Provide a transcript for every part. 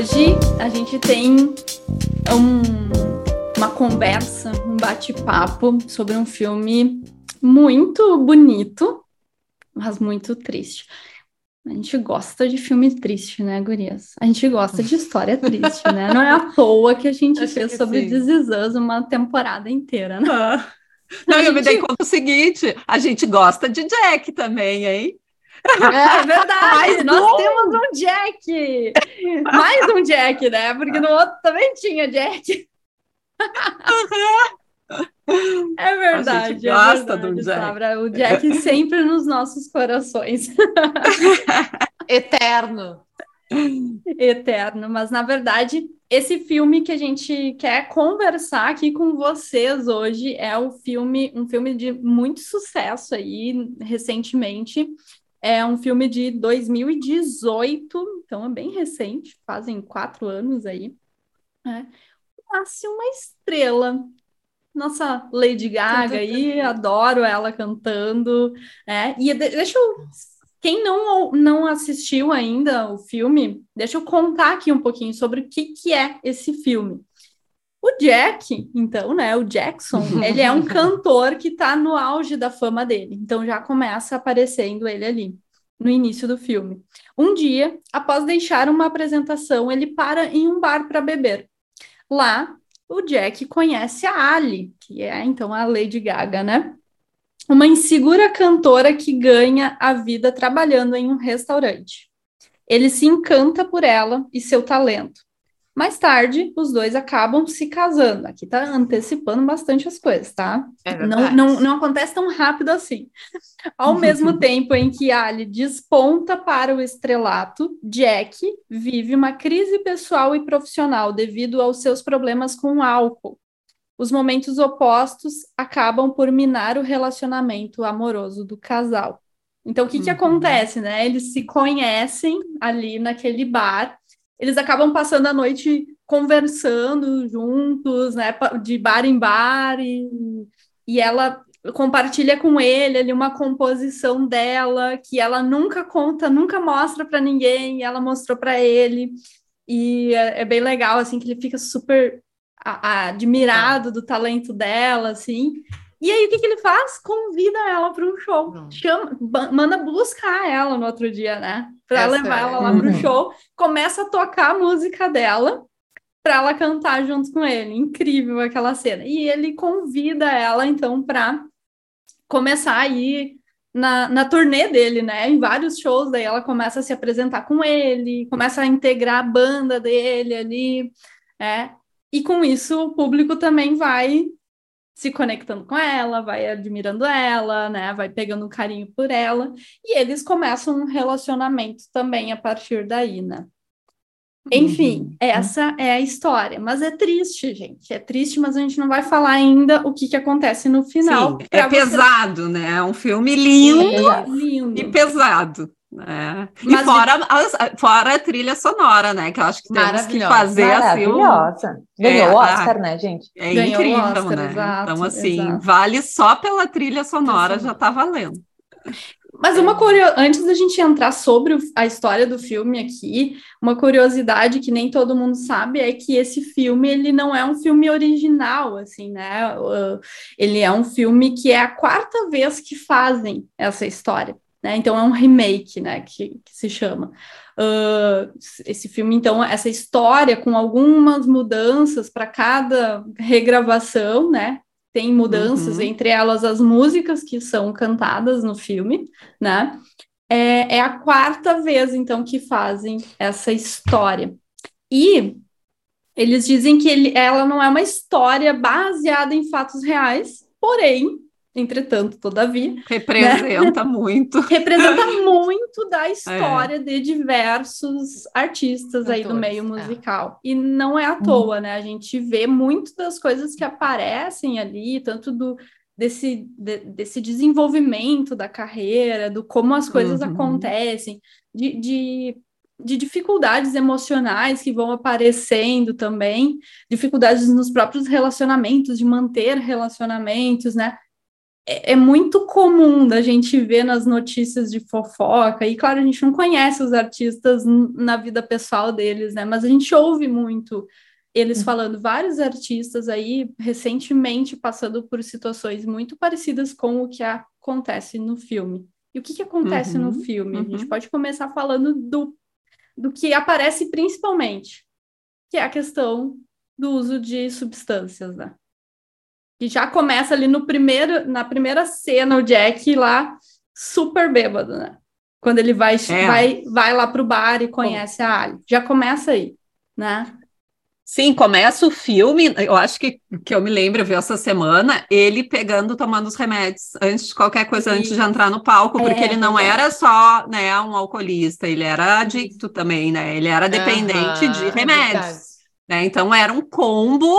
hoje a gente tem um, uma conversa, um bate-papo sobre um filme muito bonito, mas muito triste. A gente gosta de filme triste, né, Gurias? A gente gosta de história triste, né? Não é à toa que a gente Acho fez sobre This Us uma temporada inteira, né? Ah. Não, eu me dei conta do seguinte: a gente gosta de Jack também, hein? É verdade, nós bom. temos um Jack! Mais um Jack, né? Porque no outro também tinha Jack. É verdade. A é gosta verdade, do Jack. Sabra. O Jack sempre nos nossos corações. Eterno. Eterno, mas na verdade, esse filme que a gente quer conversar aqui com vocês hoje é o filme, um filme de muito sucesso aí recentemente. É um filme de 2018, então é bem recente, fazem quatro anos aí. É. Nasce uma estrela nossa Lady Gaga aí, adoro ela cantando. É, e deixa eu. Quem não, não assistiu ainda o filme, deixa eu contar aqui um pouquinho sobre o que, que é esse filme. O Jack, então, né, o Jackson, ele é um cantor que está no auge da fama dele. Então já começa aparecendo ele ali, no início do filme. Um dia, após deixar uma apresentação, ele para em um bar para beber. Lá, o Jack conhece a Ali, que é então a Lady Gaga, né? Uma insegura cantora que ganha a vida trabalhando em um restaurante. Ele se encanta por ela e seu talento. Mais tarde, os dois acabam se casando. Aqui tá antecipando bastante as coisas, tá? É não, não, não acontece tão rápido assim. Ao mesmo tempo em que Ali desponta para o estrelato, Jack vive uma crise pessoal e profissional devido aos seus problemas com o álcool. Os momentos opostos acabam por minar o relacionamento amoroso do casal. Então, o que, que uhum. acontece, né? Eles se conhecem ali naquele bar eles acabam passando a noite conversando juntos, né, de bar em bar, e, e ela compartilha com ele ali uma composição dela que ela nunca conta, nunca mostra para ninguém, e ela mostrou para ele, e é, é, bem legal, assim, que ele fica super a, a, admirado do talento dela, assim, e aí, o que, que ele faz? Convida ela para um show. Chama, manda buscar ela no outro dia, né? Para levar é. ela lá para o uhum. show. Começa a tocar a música dela para ela cantar junto com ele. Incrível aquela cena. E ele convida ela, então, para começar a ir na, na turnê dele, né? Em vários shows. Daí ela começa a se apresentar com ele, começa a integrar a banda dele ali. É. E com isso, o público também vai se conectando com ela, vai admirando ela, né? Vai pegando um carinho por ela. E eles começam um relacionamento também a partir daí, né? Enfim, uhum. essa é a história. Mas é triste, gente. É triste, mas a gente não vai falar ainda o que, que acontece no final. Sim, é você... pesado, né? É um filme lindo, é lindo. e pesado. É. E fora, a, fora a trilha sonora, né? Que eu acho que temos que fazer assim. Ganhou é, o Oscar, né, gente? É Ganhou incrível, Oscar, né? Exato, então, assim, exato. vale só pela trilha sonora, já tá valendo. Mas uma curiosidade, antes da gente entrar sobre a história do filme aqui, uma curiosidade que nem todo mundo sabe é que esse filme ele não é um filme original, assim, né? Ele é um filme que é a quarta vez que fazem essa história né? Então é um remake, né? Que, que se chama. Uh, esse filme, então, essa história com algumas mudanças para cada regravação, né? Tem mudanças, uhum. entre elas as músicas que são cantadas no filme, né? É, é a quarta vez, então, que fazem essa história. E eles dizem que ele, ela não é uma história baseada em fatos reais, porém, Entretanto, todavia. Representa né? muito. Representa muito da história é. de diversos artistas aí do meio é. musical. É. E não é à hum. toa, né? A gente vê muito das coisas que aparecem ali, tanto do desse, de, desse desenvolvimento da carreira, do como as coisas uhum. acontecem, de, de de dificuldades emocionais que vão aparecendo também, dificuldades nos próprios relacionamentos, de manter relacionamentos, né? É, é muito comum da gente ver nas notícias de fofoca, e claro, a gente não conhece os artistas na vida pessoal deles, né? Mas a gente ouve muito eles uhum. falando, vários artistas aí recentemente passando por situações muito parecidas com o que acontece no filme. E o que, que acontece uhum, no filme? Uhum. A gente uhum. pode começar falando do, do que aparece principalmente, que é a questão do uso de substâncias, né? Que já começa ali no primeiro, na primeira cena, o Jack lá super bêbado, né? Quando ele vai, é. vai, vai lá pro bar e conhece Bom. a Ali. Já começa aí, né? Sim, começa o filme, eu acho que, que eu me lembro, eu vi essa semana, ele pegando, tomando os remédios, antes de qualquer coisa, antes de entrar no palco, é, porque ele não é. era só, né, um alcoolista, ele era adicto também, né, ele era dependente de é remédios, né, então era um combo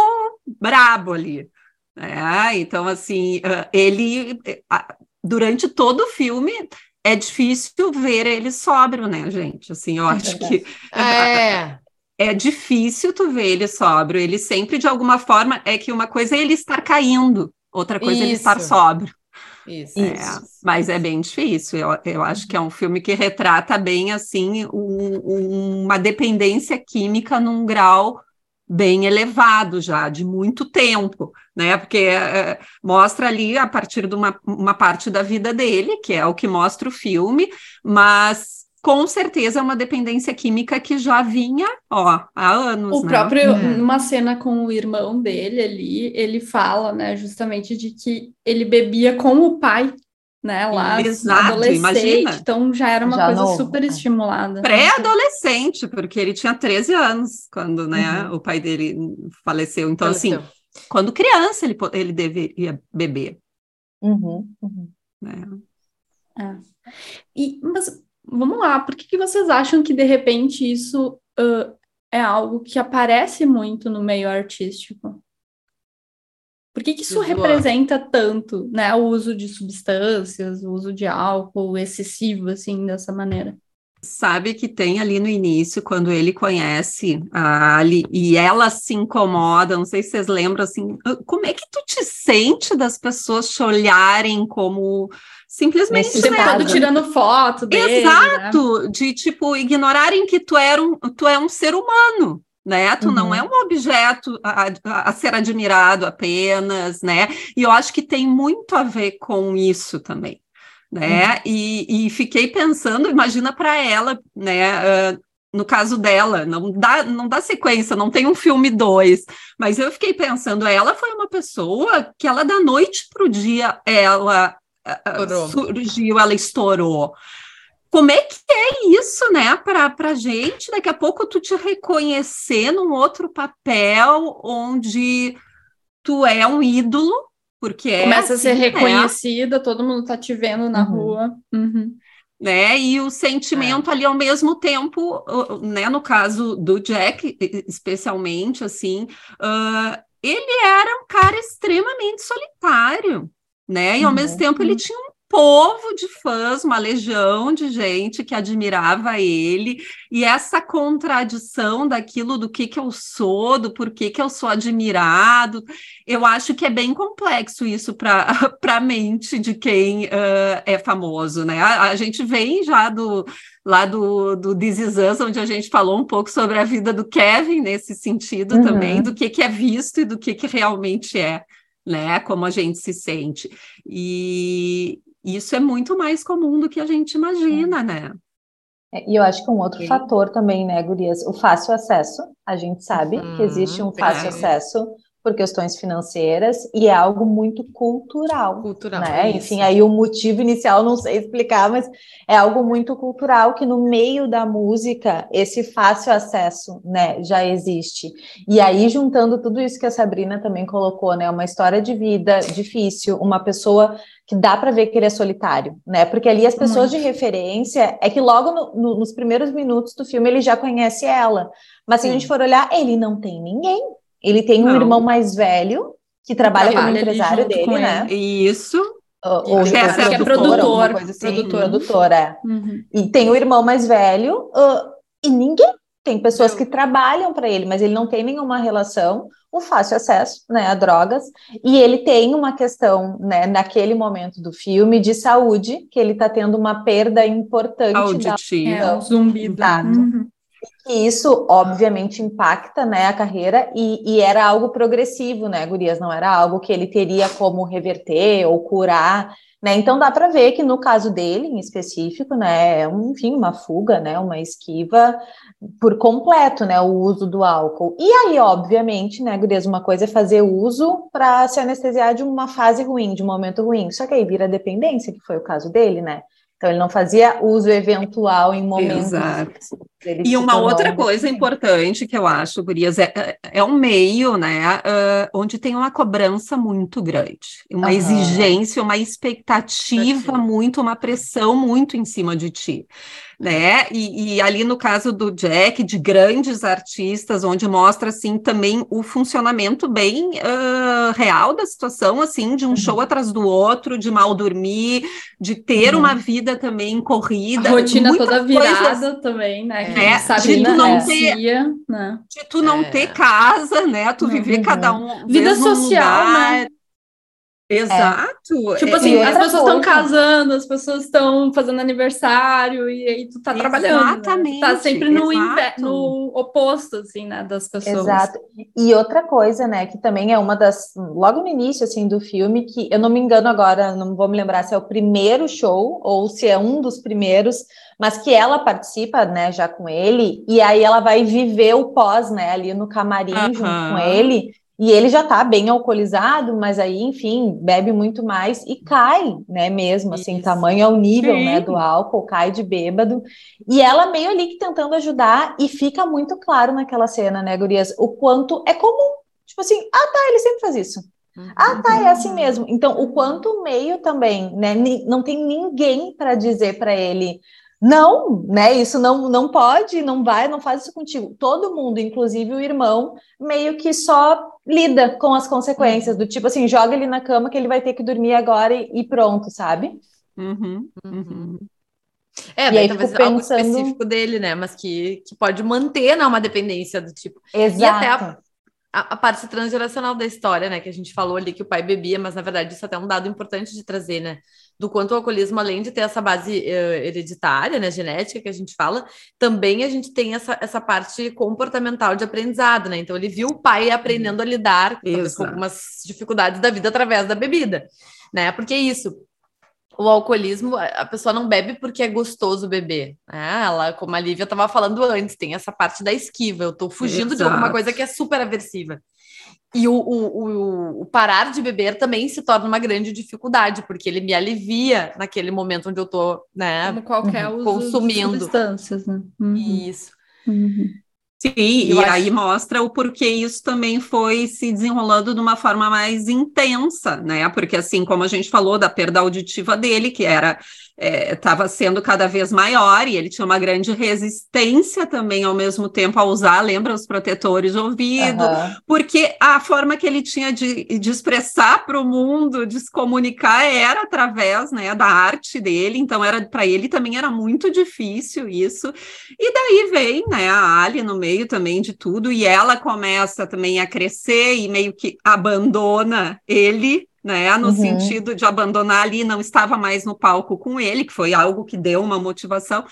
brabo ali. É, então, assim, ele, durante todo o filme, é difícil ver ele sóbrio, né, gente? Assim, eu acho que é. é difícil tu ver ele sóbrio. Ele sempre, de alguma forma, é que uma coisa é ele estar caindo, outra coisa Isso. é ele estar sóbrio. Isso, é, isso. Mas é bem difícil. Eu, eu acho que é um filme que retrata bem assim um, um, uma dependência química num grau bem elevado já, de muito tempo, né? Porque é, mostra ali a partir de uma, uma parte da vida dele, que é o que mostra o filme, mas com certeza é uma dependência química que já vinha, ó, há anos. O né? próprio, é. numa cena com o irmão dele ali, ele fala, né, justamente de que ele bebia com o pai né, lá Exato, adolescente, imagina. então já era uma já coisa novo. super estimulada. Né? Pré-adolescente, porque ele tinha 13 anos quando, né, uhum. o pai dele faleceu. Então, assim, faleceu. assim, quando criança ele, ele deveria beber. Uhum, uhum. Né? É. E, mas, vamos lá, por que, que vocês acham que, de repente, isso uh, é algo que aparece muito no meio artístico? Por que, que isso representa tanto, né, o uso de substâncias, o uso de álcool excessivo, assim, dessa maneira? Sabe que tem ali no início, quando ele conhece a Ali e ela se incomoda, não sei se vocês lembram, assim, ah, como é que tu te sente das pessoas te olharem como simplesmente né? tirando foto dele, Exato, né? de tipo ignorarem que tu, era um, tu é um ser humano, né? Tu uhum. não é um objeto a, a, ser admirado apenas, né? E eu acho que tem muito a ver com isso também, né? Uhum. E, e, fiquei pensando, imagina para ela, né? Uh, no caso dela, não dá, não dá sequência, não tem um filme dois, mas eu fiquei pensando, ela foi uma pessoa que ela da noite para o dia ela uh, surgiu, ela estourou como é que é isso, né, para a gente? Daqui a pouco tu te reconhecer num outro papel onde tu é um ídolo, porque é Começa assim, a ser né? reconhecida, todo mundo tá te vendo na uhum. rua. Uhum. Né? E o sentimento é. ali ao mesmo tempo, né? No caso do Jack, especialmente, assim, uh, ele era um cara extremamente solitário, né? E ao uhum. mesmo tempo ele tinha um povo de fãs, uma legião de gente que admirava ele, e essa contradição daquilo do que, que eu sou, do porquê que eu sou admirado, eu acho que é bem complexo isso para a mente de quem uh, é famoso, né? A, a, gente vem já do lá do, do This Is Us, onde a gente falou um pouco sobre a vida do Kevin nesse sentido uhum. também, do que, que é visto e do que, que realmente é né? Como a gente se sente. E, isso é muito mais comum do que a gente imagina, né? É, e eu acho que um outro Sim. fator também, né, Gurias, o fácil acesso. A gente sabe uhum, que existe um fácil é. acesso por questões financeiras e é algo muito cultural. Cultural. Né? Enfim, aí o motivo inicial não sei explicar, mas é algo muito cultural que no meio da música esse fácil acesso, né, já existe. E aí juntando tudo isso que a Sabrina também colocou, né, uma história de vida difícil, uma pessoa que dá para ver que ele é solitário, né? Porque ali as pessoas muito. de referência é que logo no, no, nos primeiros minutos do filme ele já conhece ela. Mas se Sim. a gente for olhar, ele não tem ninguém. Ele tem um irmão mais velho que trabalha, como empresário dele, né? Isso. Ou, ou que é, é produtor, assim, produtor. produtor, é. Uhum. E tem o irmão mais velho uh, e ninguém tem pessoas que trabalham para ele, mas ele não tem nenhuma relação, o fácil acesso né, a drogas, e ele tem uma questão, né, naquele momento do filme, de saúde, que ele está tendo uma perda importante auditiva. Da... É, um zumbido. Uhum. E isso, obviamente, impacta né, a carreira, e, e, era algo progressivo, né, Gurias? Não era algo que ele teria como reverter ou curar. Né? Então dá para ver que no caso dele, em específico, né, é um, enfim, uma fuga, né, uma esquiva por completo, né, o uso do álcool. E aí, obviamente, né, Gurias, uma coisa é fazer uso para se anestesiar de uma fase ruim, de um momento ruim. Só que aí vira dependência, que foi o caso dele, né? Então ele não fazia uso eventual em momentos. Exato. E uma outra coisa importante que eu acho, Gurias, é, é, é um meio, né, uh, onde tem uma cobrança muito grande, uma uhum. exigência, uma expectativa muito, uma pressão muito em cima de ti né? E, e, ali no caso do Jack, de grandes artistas, onde mostra assim também o funcionamento bem uh, real da situação, assim, de um uhum. show atrás do outro, de mal dormir, de ter uhum. uma vida também corrida, a rotina toda virada também, né? É, de tu não ter, né? de tu não é. ter casa, né? Tu viver uhum. cada um vida social, lugar, né? Exato. É. Tipo assim, as pessoas estão casando, as pessoas estão fazendo aniversário, e aí tu tá trabalhando. Exatamente. Né? Tá sempre no, no oposto, assim, né, das pessoas. Exato. E outra coisa, né, que também é uma das. Logo no início, assim, do filme, que eu não me engano agora, não vou me lembrar se é o primeiro show ou se é um dos primeiros, mas que ela participa, né, já com ele, e aí ela vai viver o pós, né, ali no camarim uh -huh. junto com ele. E ele já tá bem alcoolizado, mas aí, enfim, bebe muito mais e cai, né, mesmo, assim, Isso. tamanho é o nível, Sim. né, do álcool, cai de bêbado. E ela meio ali que tentando ajudar, e fica muito claro naquela cena, né, gurias, o quanto é comum. Tipo assim, ah, tá, ele sempre faz isso. Uhum. Ah, tá, é assim mesmo. Então, o quanto o meio também, né, não tem ninguém para dizer para ele, não, né? Isso não, não pode, não vai, não faz isso contigo. Todo mundo, inclusive o irmão, meio que só lida com as consequências, do tipo assim, joga ele na cama que ele vai ter que dormir agora e, e pronto, sabe? Uhum, uhum. É, daí talvez pensando... algo específico dele, né? Mas que, que pode manter né, uma dependência do tipo. Exato. E até a, a, a, parte transgeracional da história, né? Que a gente falou ali que o pai bebia, mas na verdade isso é até é um dado importante de trazer, né? Do quanto o alcoolismo, além de ter essa base uh, hereditária, né, genética que a gente fala, também a gente tem essa, essa parte comportamental de aprendizado, né? Então ele viu o pai aprendendo a lidar com algumas dificuldades da vida através da bebida, né? Porque é isso, o alcoolismo, a pessoa não bebe porque é gostoso beber. Né? Ela, como a Lívia estava falando antes, tem essa parte da esquiva. Eu estou fugindo Exato. de alguma coisa que é super aversiva. E o, o, o, o, parar de beber também se torna uma grande dificuldade, porque ele me alivia naquele momento onde eu tô, né, Como qualquer uhum, consumindo. substâncias, né? Uhum. Isso. Uhum. Sim, e acho... aí mostra o porquê isso também foi se desenrolando de uma forma mais intensa, né? Porque assim, como a gente falou da perda auditiva dele, que era estava é, sendo cada vez maior e ele tinha uma grande resistência também ao mesmo tempo a usar, lembra, os protetores de ouvido, uhum. porque a forma que ele tinha de, de expressar para o mundo, de se comunicar, era através né, da arte dele, então era para ele também era muito difícil isso. E daí vem né, a Ali no meio também de tudo, e ela começa também a crescer e meio que abandona ele né? No uhum. sentido de abandonar ali, não estava mais no palco com ele, que foi algo que deu uma motivação.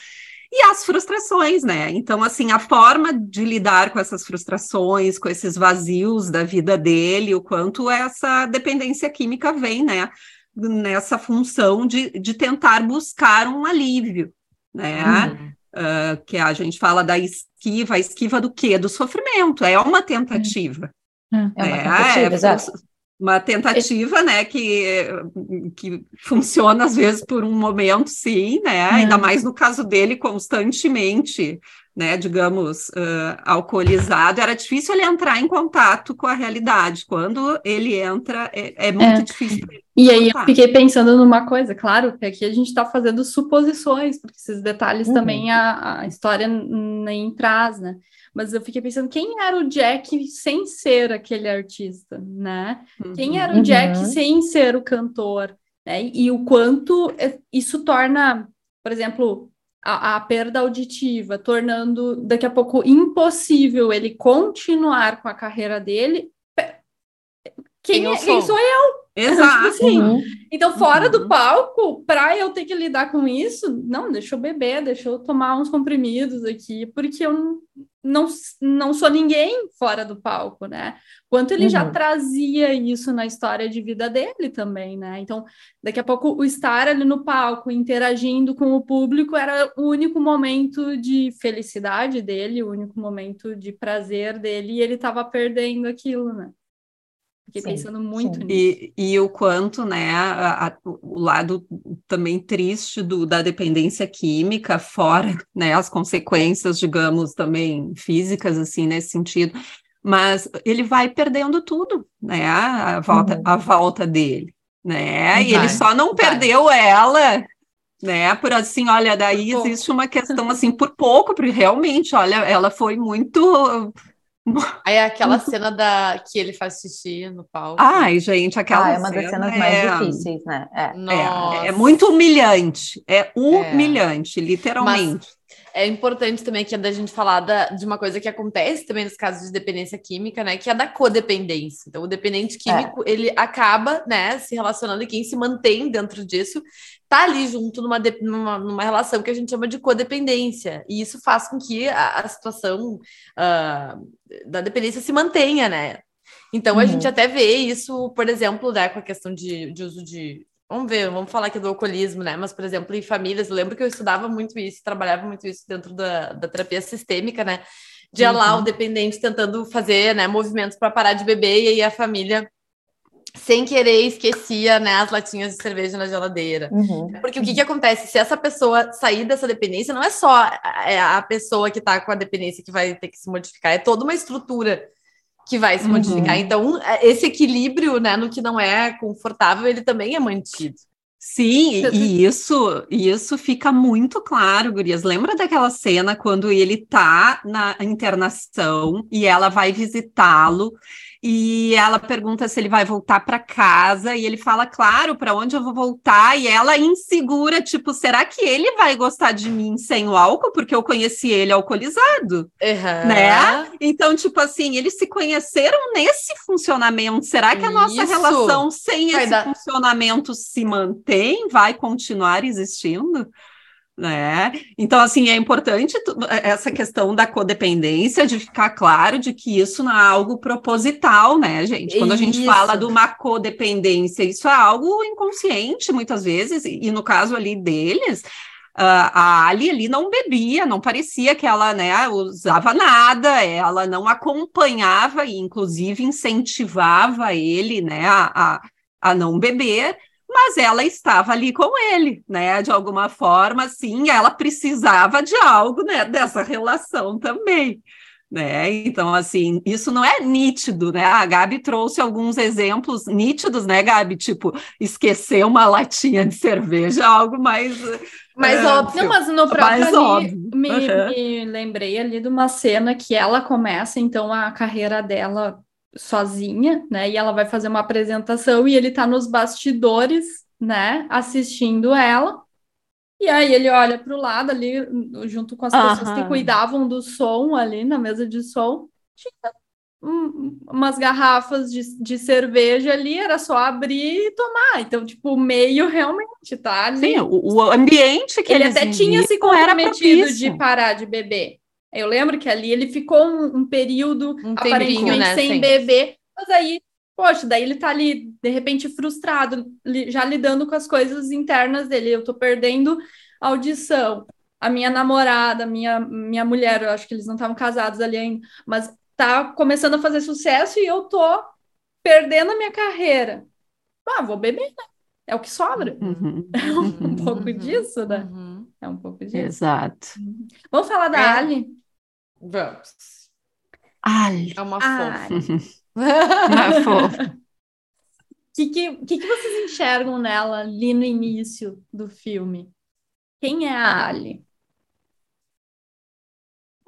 E as frustrações, né? Então, assim, a forma de lidar com essas frustrações, com esses vazios da vida dele, o quanto essa dependência química vem, né? Nessa função de, de tentar buscar um alívio, né? Uhum. Uh, que a gente fala da esquiva, a esquiva do quê? Do sofrimento, é uma tentativa. Uhum. É uma é, tentativa, é, exato uma tentativa, né, que, que funciona às vezes por um momento, sim, né, é. ainda mais no caso dele, constantemente, né, digamos, uh, alcoolizado, era difícil ele entrar em contato com a realidade, quando ele entra, é, é muito é. difícil. E aí eu fiquei pensando numa coisa, claro, que aqui a gente está fazendo suposições, porque esses detalhes uhum. também a, a história nem traz, né, mas eu fiquei pensando quem era o Jack sem ser aquele artista, né? Uhum. Quem era o Jack uhum. sem ser o cantor, né? E o quanto isso torna, por exemplo, a, a, perda auditiva, tornando daqui a pouco impossível ele continuar com a carreira dele, quem, é, quem sou eu? Exato. assim, uhum. Então, fora uhum. do palco, para eu ter que lidar com isso, não, deixa eu beber, deixa eu tomar uns comprimidos aqui, porque eu não, não sou ninguém fora do palco, né? Quanto ele uhum. já trazia isso na história de vida dele também, né? Então, daqui a pouco, o estar ali no palco, interagindo com o público, era o único momento de felicidade dele, o único momento de prazer dele, e ele estava perdendo aquilo, né? Fiquei sim, pensando muito sim. nisso. E, e o quanto, né, a, a, o lado também triste do, da dependência química, fora, né, as consequências, digamos, também físicas, assim, nesse sentido, mas ele vai perdendo tudo, né, a volta, uhum. a volta dele, né, vai, e ele só não vai. perdeu ela, né, por assim, olha, daí existe uma questão, assim, por pouco, porque realmente, olha, ela foi muito Aí é aquela cena da que ele faz xixi no palco. Ai, gente, aquela ah, é uma das cenas mais é... difíceis, né? É. É, é, muito humilhante. É humilhante, literalmente. É importante também que é da gente falar da, de uma coisa que acontece também nos casos de dependência química, né? Que é da codependência. Então, o dependente químico, é. ele acaba, né, se relacionando e quem se mantém dentro disso tá ali junto numa, de, numa, numa, relação que a gente chama de codependência. E isso faz com que a, a situação uh, da dependência se mantenha, né? Então, uhum. a gente até vê isso, por exemplo, né, com a questão de, de uso de Vamos ver, vamos falar aqui do alcoolismo, né? Mas, por exemplo, em famílias, eu lembro que eu estudava muito isso, trabalhava muito isso dentro da, da terapia sistêmica, né? De uhum. lá o dependente tentando fazer né, movimentos para parar de beber, e aí a família, sem querer, esquecia né, as latinhas de cerveja na geladeira. Uhum. Porque o que, que acontece? Se essa pessoa sair dessa dependência, não é só a pessoa que está com a dependência que vai ter que se modificar, é toda uma estrutura que vai se uhum. modificar. Então, é, esse equilíbrio, né, no que não é confortável, ele também é mantido. Sim, e isso, isso fica muito claro, Gurias. Lembra daquela cena quando ele tá na internação e ela vai visitá-lo e ela pergunta se ele vai voltar para casa e ele fala, claro, para onde eu vou voltar? E ela insegura, tipo, será que ele vai gostar de mim sem o álcool? Porque eu conheci ele alcoolizado, uhum. né? Então, tipo assim, eles se conheceram nesse funcionamento. Será que a nossa Isso. relação sem vai esse dar... funcionamento se mantém? Vai continuar existindo? Né? Então, assim, é importante é, essa questão da codependência, de ficar claro de que isso não é algo proposital, né, gente? Quando a gente fala de uma codependência, isso é algo inconsciente, muitas vezes, e no caso ali deles, Uh, a Ali ali não bebia, não parecia que ela né, usava nada, ela não acompanhava e, inclusive, incentivava ele né, a, a, a não beber, mas ela estava ali com ele, né? De alguma forma, sim, ela precisava de algo, né? Dessa relação também. Né? Então, assim, isso não é nítido, né? A Gabi trouxe alguns exemplos nítidos, né, Gabi? Tipo, esquecer uma latinha de cerveja, algo mais. Mais é, óbvio. Mas no próprio ali, me, uhum. me lembrei ali de uma cena que ela começa, então, a carreira dela sozinha, né? E ela vai fazer uma apresentação e ele tá nos bastidores, né? Assistindo ela. E aí ele olha para o lado ali, junto com as pessoas que cuidavam do som ali na mesa de som. Tinha um, umas garrafas de, de cerveja ali, era só abrir e tomar. Então, tipo, o meio realmente tá ali. Sim, o, o ambiente que ele até tinha se comprometido de parar de beber. Eu lembro que ali ele ficou um, um período um aparentemente né? sem Sim. beber, mas aí, poxa, daí ele tá ali, de repente, frustrado, li, já lidando com as coisas internas dele. Eu tô perdendo audição. A minha namorada, minha, minha mulher, eu acho que eles não estavam casados ali ainda, mas tá começando a fazer sucesso e eu tô perdendo a minha carreira. Ah, vou beber, né? É o que sobra. Uhum. É um, pouco uhum. disso, né? Uhum. É um pouco disso. Exato. Vamos falar da é. Ali? Vamos. Ai. É uma fofa. uma fofa. O que, que, que, que vocês enxergam nela ali no início do filme? Quem é a Ali?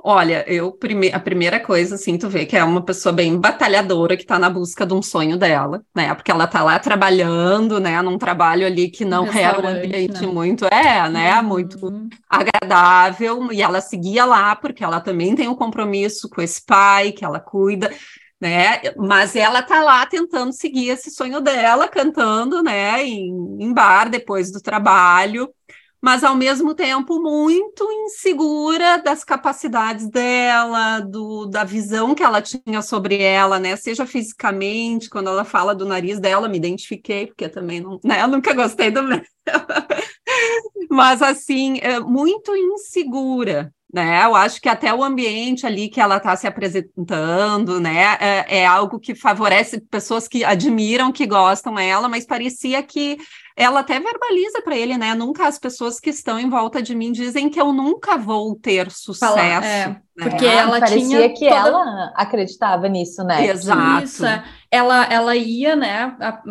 Olha, eu prime a primeira coisa, assim, tu vê que é uma pessoa bem batalhadora que tá na busca de um sonho dela, né? Porque ela tá lá trabalhando, né? Num trabalho ali que não era um ambiente né? muito, é, né? Uhum. Muito agradável. E ela seguia lá porque ela também tem um compromisso com esse pai que ela cuida né? Mas ela tá lá tentando seguir esse sonho dela, cantando, né, em, em bar depois do trabalho, mas ao mesmo tempo muito insegura das capacidades dela, do, da visão que ela tinha sobre ela, né? Seja fisicamente, quando ela fala do nariz dela, me identifiquei, porque também não, né? Eu nunca gostei do meu. mas assim, é muito insegura, né? Eu acho que até o ambiente ali que ela está se apresentando, né, é, é, algo que favorece pessoas que admiram, que gostam dela, mas parecia que ela até verbaliza para ele, né? Nunca as pessoas que estão em volta de mim dizem que eu nunca vou ter sucesso. Fala, é, né? Porque ela parecia tinha que toda... ela acreditava nisso, né? Exato. Isso, é. Ela, ela ia, né? A,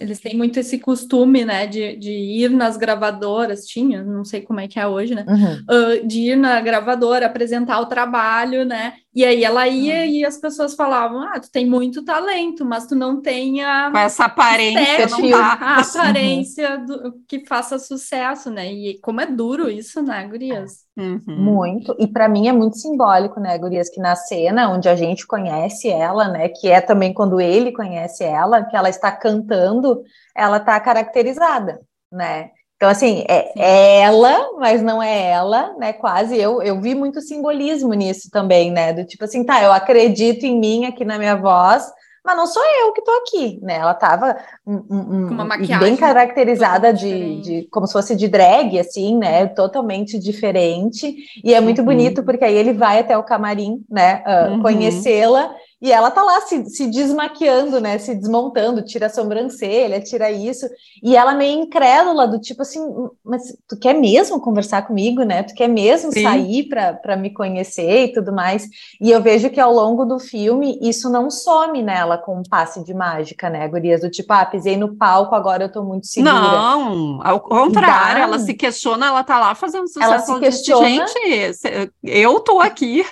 eles têm muito esse costume, né? De, de ir nas gravadoras, tinha, não sei como é que é hoje, né? Uhum. Uh, de ir na gravadora, apresentar o trabalho, né? E aí ela ia uhum. e as pessoas falavam: Ah, tu tem muito talento, mas tu não tem a. Com essa aparência, não tá. A aparência do, que faça sucesso, né? E como é duro isso, né, Gurias? Uhum. Muito. E para mim é muito simbólico, né, Gurias, que na cena onde a gente conhece ela, né, que é também quando ele conhece ela, que ela está cantando, ela está caracterizada, né? Então, assim, é, é ela, mas não é ela, né? Quase eu, eu vi muito simbolismo nisso também, né? Do tipo assim, tá, eu acredito em mim aqui na minha voz, mas não sou eu que tô aqui, né? Ela tava um, um, bem caracterizada de, de, como se fosse de drag, assim, né? Totalmente diferente. E é muito uhum. bonito porque aí ele vai até o camarim, né? Uh, uhum. Conhecê-la e ela tá lá se, se desmaquiando, né? Se desmontando, tira a sobrancelha, tira isso. E ela meio incrédula, do tipo assim, mas tu quer mesmo conversar comigo, né? Tu quer mesmo Sim. sair para me conhecer e tudo mais. E eu vejo que ao longo do filme isso não some nela com um passe de mágica, né, Gurias? Do tipo, ah, pisei no palco, agora eu tô muito segura. Não, ao contrário, Dá. ela se questiona, ela tá lá fazendo sucesso. Ela se questiona. Gente, eu tô aqui.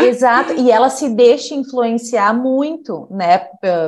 Exato, e ela se deixa influenciar muito, né,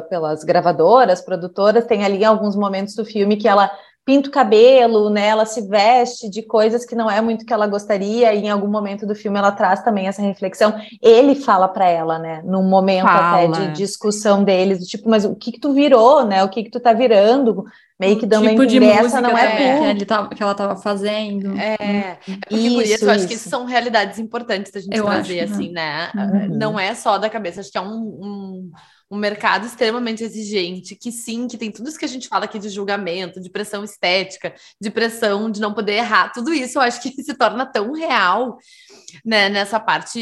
pelas gravadoras, produtoras. Tem ali alguns momentos do filme que ela pinta o cabelo, né? Ela se veste de coisas que não é muito que ela gostaria, e em algum momento do filme ela traz também essa reflexão. Ele fala para ela, né? Num momento fala. até de discussão deles, do tipo, mas o que que tu virou, né? O que que tu tá virando? Meio que dando tipo de essa não é, é que, ele tava, que ela tava fazendo. É, é porque isso, por isso, eu acho que isso são realidades importantes da gente eu trazer, acho, assim, né? Uhum. Não é só da cabeça, acho que é um, um um mercado extremamente exigente, que sim, que tem tudo isso que a gente fala aqui de julgamento, de pressão estética, de pressão de não poder errar, tudo isso eu acho que se torna tão real né, nessa parte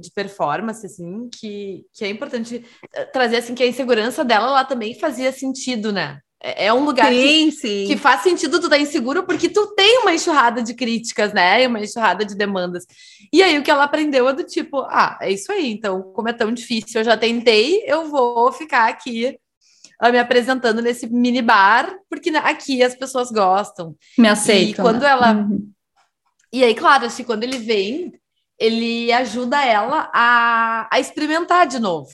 de performance, assim, que, que é importante trazer, assim, que a insegurança dela, ela também fazia sentido, né? É, é um lugar sim, que, sim. que faz sentido tu estar tá inseguro porque tu tem uma enxurrada de críticas, né? Uma enxurrada de demandas. E aí o que ela aprendeu é do tipo, ah, é isso aí, então, como é tão difícil, eu já tentei, eu vou ficar aqui uh, me apresentando nesse mini bar, porque né, aqui as pessoas gostam. Me aceitam. E quando né? ela. Uhum. E aí, claro, assim, quando ele vem, ele ajuda ela a, a experimentar de novo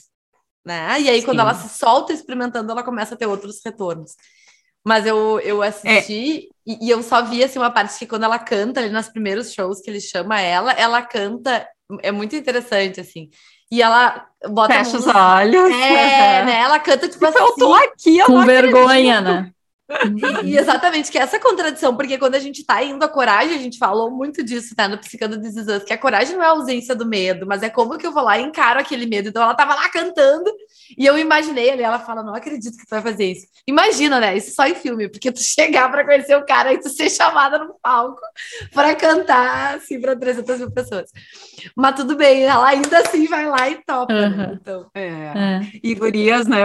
né? E aí, Sim. quando ela se solta experimentando, ela começa a ter outros retornos. Mas eu, eu assisti é. e, e, eu só vi assim, uma parte que quando ela canta ali nos primeiros shows que ele chama ela, ela canta, é muito interessante, assim. E ela bota. Fecha os olhos. É, né? Ela canta tipo assim. Eu tô aqui, eu Com vergonha, acredito. né? E, exatamente, que é essa contradição, porque quando a gente tá indo a coragem, a gente falou muito disso, tá? No Psicando Is que a coragem não é a ausência do medo, mas é como que eu vou lá e encaro aquele medo. Então ela tava lá cantando e eu imaginei ali, ela fala, não acredito que tu vai fazer isso. Imagina, né? Isso só em filme, porque tu chegar para conhecer o cara e tu ser chamada no palco para cantar, assim, para 300 mil pessoas. Mas tudo bem, ela ainda assim vai lá e topa, uhum. né? Então, é. é. E gurias, né,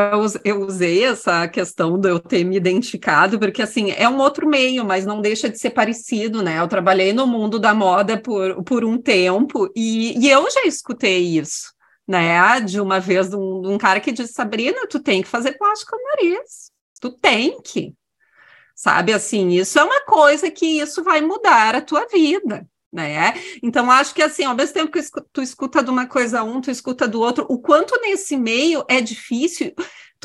eu usei essa questão de eu ter me identificado, porque assim, é um outro meio, mas não deixa de ser parecido, né? Eu trabalhei no mundo da moda por, por um tempo e, e eu já escutei isso né? De uma vez, de um, um, cara que disse, Sabrina, tu tem que fazer plástico no nariz. Tu tem que. Sabe, assim, isso é uma coisa que isso vai mudar a tua vida. né? Então, acho que assim, ao mesmo tempo que tu escuta de uma coisa um, tu escuta do outro, o quanto nesse meio é difícil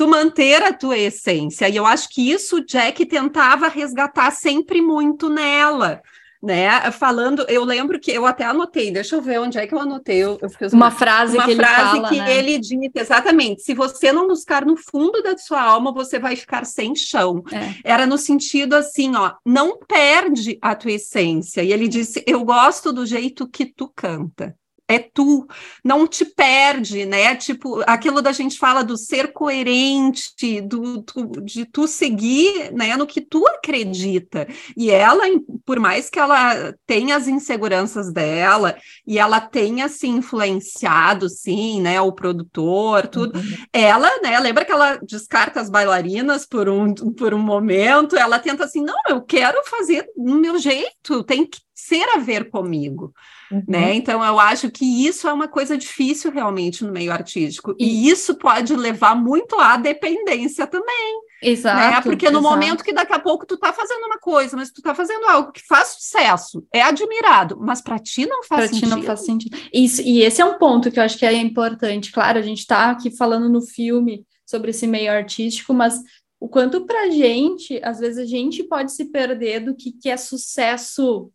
tu manter a tua essência. E eu acho que isso o Jack tentava resgatar sempre muito nela né? Falando, eu lembro que eu até anotei, deixa eu ver onde é que eu anotei. Eu, eu uma, frase uma que frase ele fala, que né? ele diz exatamente: se você não buscar no fundo da sua alma, você vai ficar sem chão. É. Era no sentido assim, ó, não perde a tua essência. E ele disse: Eu gosto do jeito que tu canta é tu, não te perde, né? Tipo, aquilo da gente fala do ser coerente, do, do, de tu seguir, né, no que tu acredita. E ela, por mais que ela tenha as inseguranças dela e ela tenha se influenciado, sim, né, o produtor, tudo, uhum. ela, né, lembra que ela descarta as bailarinas por um, por um momento, ela tenta assim, não, eu quero fazer do meu jeito, tem que ser a ver comigo. Uhum. Né? Então, eu acho que isso é uma coisa difícil realmente no meio artístico. E, isso pode levar muito à dependência também. Né? Exato. Né? Porque no exato. momento que daqui a pouco tu tá fazendo uma coisa, mas tu tá fazendo algo que faz sucesso, é admirado, mas para ti não faz pra sentido. Ti não faz sentido. Isso, e esse é um ponto que eu acho que é importante. Claro, a gente tá aqui falando no filme sobre esse meio artístico, mas o quanto pra gente, às vezes a gente pode se perder do que, que é sucesso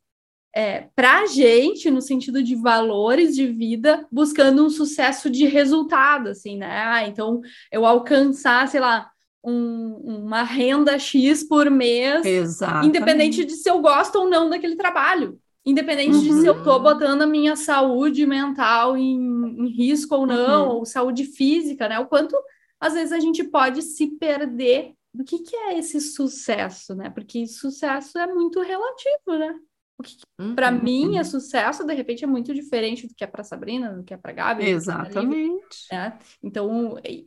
é, para a gente, no sentido de valores de vida, buscando um sucesso de resultado, assim, né? Ah, então, eu alcançar, sei lá, um, uma renda X por mês, Exatamente. independente de se eu gosto ou não daquele trabalho. Independente uhum. de se eu estou botando a minha saúde mental em, em risco ou não, uhum. ou saúde física, né? O quanto, às vezes, a gente pode se perder do que, que é esse sucesso, né? Porque sucesso é muito relativo, né? O que uhum, para mim é sucesso, de repente, é muito diferente do que é para Sabrina, do que é para Gabi. É Exatamente. Né? Então, e,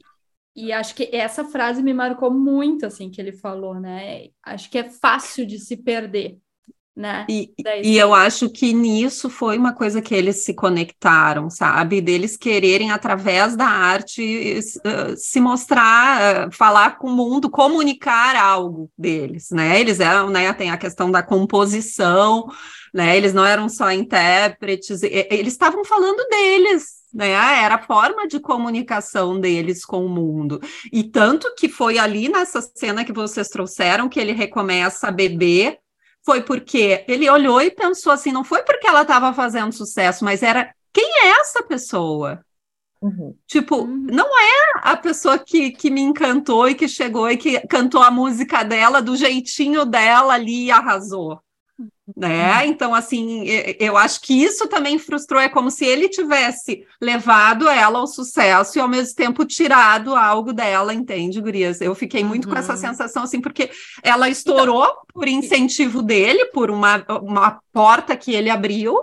e, acho que essa frase me marcou muito, assim, que ele falou, né? Acho que é fácil de se perder né? E, e eu acho que nisso foi uma coisa que eles se conectaram, sabe? Deles quererem, através da arte, se mostrar, falar com o mundo, comunicar algo deles, né? Eles eram, né? Tem a questão da composição, né? Eles não eram só intérpretes, eles estavam falando deles, né? Era a forma de comunicação deles com o mundo. E tanto que foi ali nessa cena que vocês trouxeram que ele recomeça a beber foi porque ele olhou e pensou assim, não foi porque ela estava fazendo sucesso, mas era quem é essa pessoa? Uhum. Tipo, uhum. não é a pessoa que, que me encantou e que chegou e que cantou a música dela do jeitinho dela ali e arrasou né? Uhum. Então, assim, eu acho que isso também frustrou. É como se ele tivesse levado ela ao sucesso e, ao mesmo tempo, tirado algo dela, entende, Gurias? Eu fiquei muito uhum. com essa uhum. sensação, assim, porque ela estourou então, por incentivo dele, por uma, uma porta que ele abriu,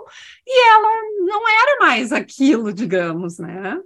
e ela não era mais aquilo, digamos, né?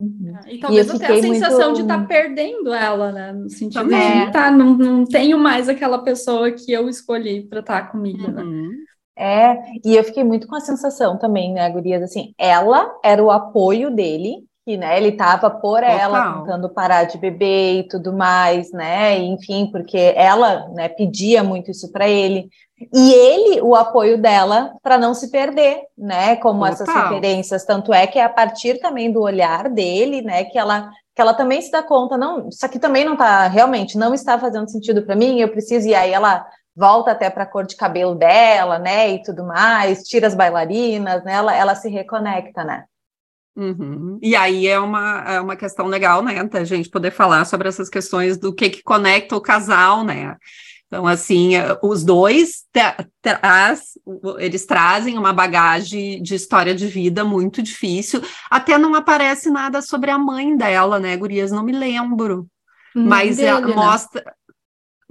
Uhum. E talvez e até a sensação muito... de estar tá perdendo ela, né? No sentido de tá, não, não tenho mais aquela pessoa que eu escolhi para estar tá comigo, né? uhum. né? É, e eu fiquei muito com a sensação também, né, Gurias, assim, ela era o apoio dele, que, né, ele tava por Total. ela tentando parar de beber e tudo mais, né, enfim, porque ela, né, pedia muito isso para ele, e ele, o apoio dela para não se perder, né? Como Total. essas referências. Tanto é que é a partir também do olhar dele, né, que ela que ela também se dá conta, não, isso aqui também não tá, realmente, não está fazendo sentido para mim, eu preciso, e aí ela volta até para a cor de cabelo dela, né, e tudo mais, tira as bailarinas, né, ela, ela se reconecta, né. Uhum. E aí é uma, é uma questão legal, né, a gente poder falar sobre essas questões do que que conecta o casal, né, então, assim, eh, os dois traz, eles trazem uma bagagem de história de vida muito difícil. Até não aparece nada sobre a mãe dela, né, Gurias? Não me lembro. Hum, mas dele, ela né?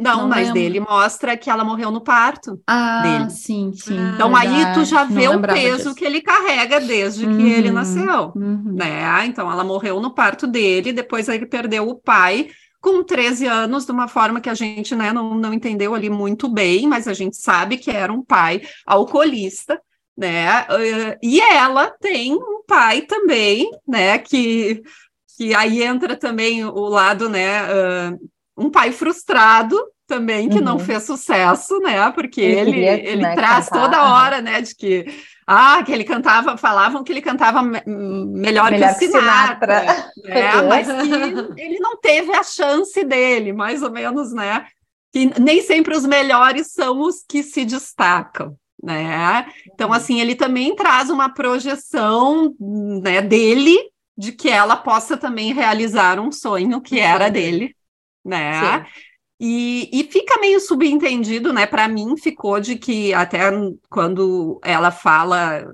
Não, não mas lembro. dele mostra que ela morreu no parto. Ah, dele. sim, sim. Então verdade. aí tu já vê o peso disso. que ele carrega desde uhum, que ele nasceu, uhum. né? Então ela morreu no parto dele, depois ele perdeu o pai com 13 anos, de uma forma que a gente né, não, não entendeu ali muito bem, mas a gente sabe que era um pai alcoolista, né? E ela tem um pai também, né? Que, que aí entra também o lado, né? Uh, um pai frustrado também, que uhum. não fez sucesso, né? Porque ele, ele, queria, ele né, traz cantar. toda hora, né, de que ah, que ele cantava, falavam que ele cantava me melhor, melhor, que o Sinatra, Sinatra. Né? mas que ele não teve a chance dele, mais ou menos, né? Que nem sempre os melhores são os que se destacam, né? Então, uhum. assim, ele também traz uma projeção né, dele de que ela possa também realizar um sonho que era dele, né? Sim. E, e fica meio subentendido, né? Para mim, ficou de que até quando ela fala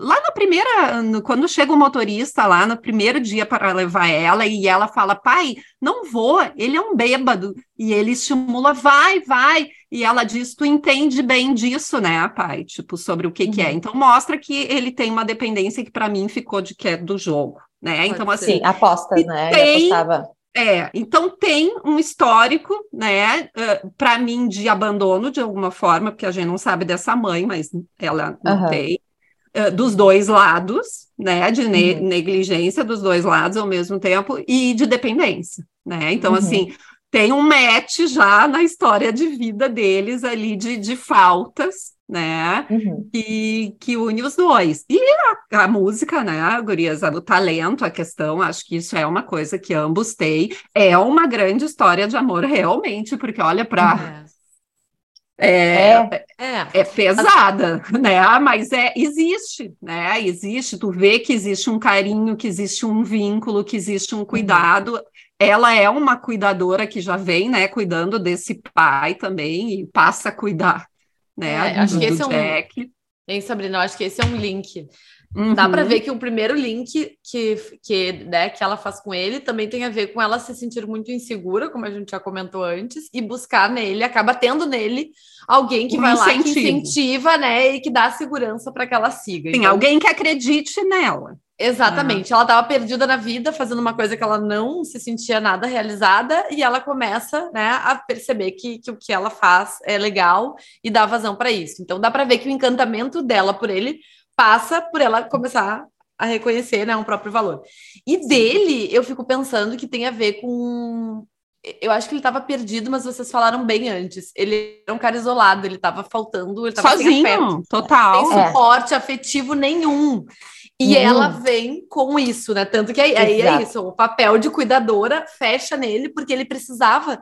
lá na primeira, no, quando chega o motorista lá no primeiro dia para levar ela e ela fala, pai, não vou, ele é um bêbado e ele estimula, vai, vai e ela diz, tu entende bem disso, né, pai, tipo sobre o que uhum. que é. Uhum. Então mostra que ele tem uma dependência que para mim ficou de que é do jogo, né? Pode então assim, Sim, apostas, né? Tem, ele apostava. É, então tem um histórico, né, uh, para mim, de abandono de alguma forma, porque a gente não sabe dessa mãe, mas ela não uhum. tem, uh, dos dois lados, né, de ne uhum. negligência dos dois lados ao mesmo tempo e de dependência, né? Então, uhum. assim, tem um match já na história de vida deles ali de, de faltas, né? Uhum. E que une os dois. E a, a música, né, Gurias, o talento, a questão, acho que isso é uma coisa que ambos têm. É uma grande história de amor, realmente, porque olha para. Uhum. É, é, é, é, pesada, né? Mas é existe, né? Existe. Tu vê que existe um carinho, que existe um vínculo, que existe um uhum. cuidado. Uhum. Ela é uma cuidadora que já vem, né, cuidando desse pai também e passa a cuidar né? É, acho que esse é um. Hein, Sabrina, eu acho que esse é um link. Uhum. Dá para ver que o primeiro link que, que, né, que ela faz com ele também tem a ver com ela se sentir muito insegura, como a gente já comentou antes, e buscar nele, acaba tendo nele alguém que um vai incentivo. lá, que incentiva, né, e que dá segurança para que ela siga. Tem então, alguém que acredite nela. Exatamente. Ela estava perdida na vida, fazendo uma coisa que ela não se sentia nada realizada, e ela começa né, a perceber que, que o que ela faz é legal e dá vazão para isso. Então dá para ver que o encantamento dela por ele passa por ela começar a reconhecer né, um próprio valor. E dele, eu fico pensando que tem a ver com. Eu acho que ele estava perdido, mas vocês falaram bem antes. Ele era um cara isolado, ele estava faltando, ele estava sozinho, sem afeto, total, sem suporte é. afetivo nenhum. E hum. ela vem com isso, né? Tanto que aí, aí é isso, o papel de cuidadora fecha nele, porque ele precisava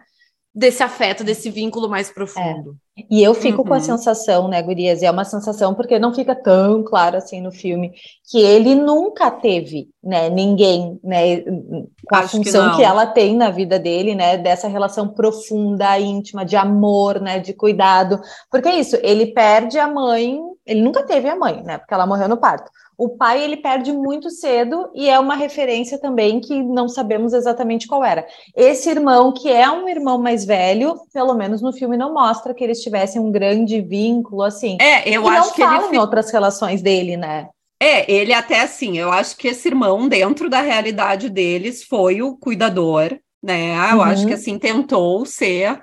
desse afeto, desse vínculo mais profundo. É. E eu fico uhum. com a uhum. sensação, né, Gurias? E é uma sensação porque não fica tão claro assim no filme que ele nunca teve, né, ninguém, né, com a Acho função que, que, ela tem na vida dele, né, dessa relação profunda, íntima, de amor, né, de cuidado. Porque é isso, ele perde a mãe, ele nunca teve a mãe, né, porque ela morreu no parto. O pai ele perde muito cedo e é uma referência também que não sabemos exatamente qual era. Esse irmão, que é um irmão mais velho, pelo menos no filme não mostra que eles tivessem um grande vínculo assim. É, eu e acho que ele em outras relações dele, né? É, ele até assim, eu acho que esse irmão, dentro da realidade deles, foi o cuidador, né? Eu uhum. acho que assim, tentou ser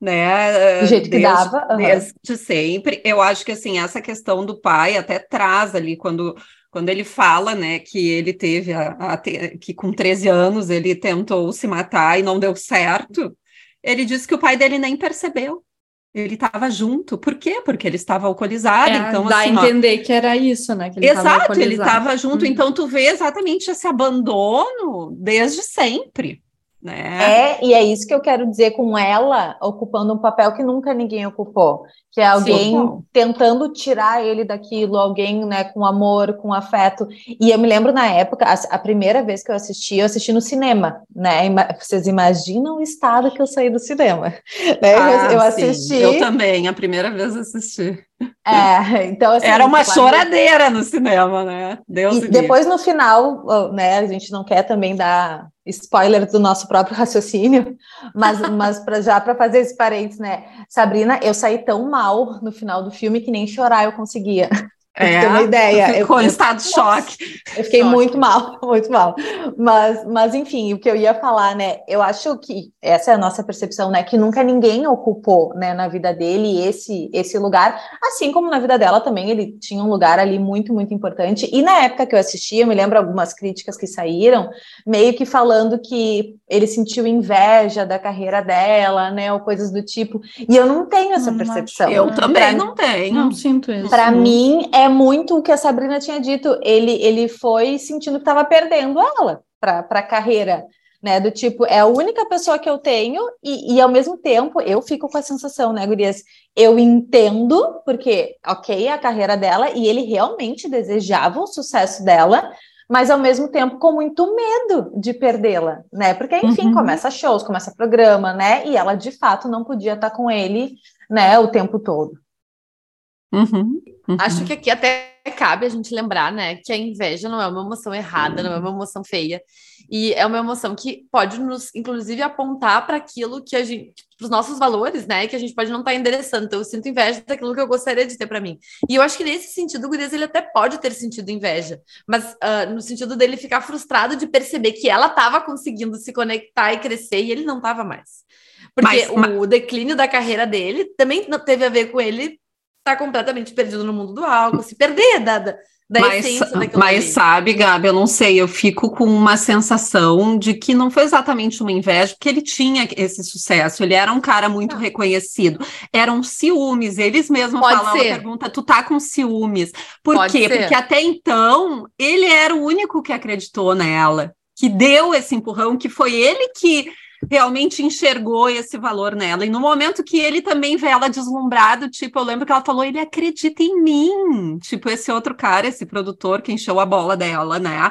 né? Do jeito desde, que dava. Uhum. Desde sempre. Eu acho que assim, essa questão do pai até traz ali quando quando ele fala, né, que ele teve a, a que com 13 anos ele tentou se matar e não deu certo, ele disse que o pai dele nem percebeu. Ele estava junto. Por quê? Porque ele estava alcoolizado. É, então, dá assim, a entender ó, que era isso, né? Ele Exato, ele estava junto. Hum. Então, tu vê exatamente esse abandono desde sempre. Né? É, e é isso que eu quero dizer com ela ocupando um papel que nunca ninguém ocupou, que é alguém Sim. tentando tirar ele daquilo, alguém né, com amor, com afeto. E eu me lembro na época, a, a, primeira vez que eu assisti, eu assisti no cinema, né? Vocês imaginam o estado que eu saí do cinema? Né? Ah, eu assisti. Sim. Eu também, a primeira vez assisti. É, então assim, era uma choradeira no cinema, né? Deus e depois no final, né? A gente não quer também dar spoiler do nosso próprio raciocínio, mas, mas pra, já para fazer esse parênteses, né? Sabrina, eu saí tão mal no final do filme que nem chorar eu conseguia. É, ter uma ideia. Ficou eu, em estado de choque. Eu fiquei choque. muito mal, muito mal. Mas, mas, enfim, o que eu ia falar, né? Eu acho que essa é a nossa percepção, né? Que nunca ninguém ocupou, né, na vida dele esse, esse lugar. Assim como na vida dela também, ele tinha um lugar ali muito, muito importante. E na época que eu assisti, eu me lembro algumas críticas que saíram, meio que falando que ele sentiu inveja da carreira dela, né? Ou coisas do tipo. E eu não tenho essa percepção. Eu também não tenho. Não sinto isso. Para mim, é muito o que a Sabrina tinha dito. Ele, ele foi sentindo que estava perdendo ela para a carreira. Né, do tipo, é a única pessoa que eu tenho, e, e ao mesmo tempo eu fico com a sensação, né, Gurias? Eu entendo, porque, ok, é a carreira dela, e ele realmente desejava o sucesso dela, mas ao mesmo tempo com muito medo de perdê-la, né? Porque, enfim, uhum. começa shows, começa programa, né? E ela de fato não podia estar com ele, né, o tempo todo. Uhum. Uhum. Acho que aqui até cabe a gente lembrar, né, que a inveja não é uma emoção errada, não é uma emoção feia, e é uma emoção que pode nos, inclusive, apontar para aquilo que a gente, para os nossos valores, né, que a gente pode não estar tá endereçando. Então, eu sinto inveja daquilo que eu gostaria de ter para mim. E eu acho que nesse sentido, o Gurias, ele até pode ter sentido inveja, mas uh, no sentido dele ficar frustrado de perceber que ela estava conseguindo se conectar e crescer e ele não estava mais. Porque mas, o mas... declínio da carreira dele também teve a ver com ele tá completamente perdido no mundo do álcool, se perder da, da, da mas, essência daquilo Mas ali. sabe, Gabi, eu não sei, eu fico com uma sensação de que não foi exatamente uma inveja, porque ele tinha esse sucesso, ele era um cara muito ah. reconhecido, eram ciúmes, eles mesmos Pode falavam, ser. pergunta, tu tá com ciúmes, por Pode quê? Ser. Porque até então, ele era o único que acreditou nela, que deu esse empurrão, que foi ele que realmente enxergou esse valor nela. E no momento que ele também vê ela deslumbrado, tipo, eu lembro que ela falou, ele acredita em mim. Tipo, esse outro cara, esse produtor que encheu a bola dela, né?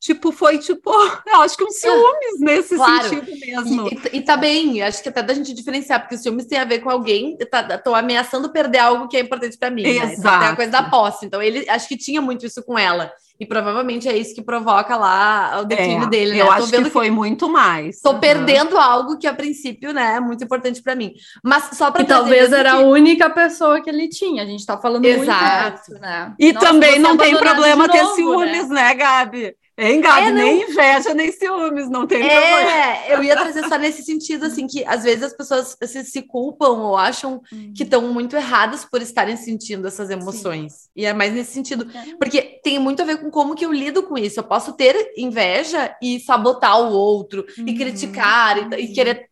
Tipo, foi tipo, eu acho que um ciúmes nesse claro. sentido mesmo. E, e, tá bem, acho que até da gente diferenciar, porque o ciúmes tem a ver com alguém, tá, tô ameaçando perder algo que é importante para mim. Exato. Né? Então, tem a coisa da posse. Então, ele acho que tinha muito isso com ela. E provavelmente é isso que provoca lá o declínio é, dele, né? Eu acho que foi que muito mais. Tô uhum. perdendo algo que a princípio, né, é muito importante para mim. Mas só para talvez era que... a única pessoa que ele tinha. A gente tá falando Exato. muito né? E Nossa, também não tem problema ter novo, ciúmes, né? né, Gabi? Hein, Gabi? É, nem inveja, nem ciúmes, não tem é, problema. É, eu ia trazer só nesse sentido, assim, que às vezes as pessoas se, se culpam ou acham hum. que estão muito erradas por estarem sentindo essas emoções. Sim. E é mais nesse sentido. É. Porque tem muito a ver com como que eu lido com isso. Eu posso ter inveja e sabotar o outro, hum. e criticar, e, e querer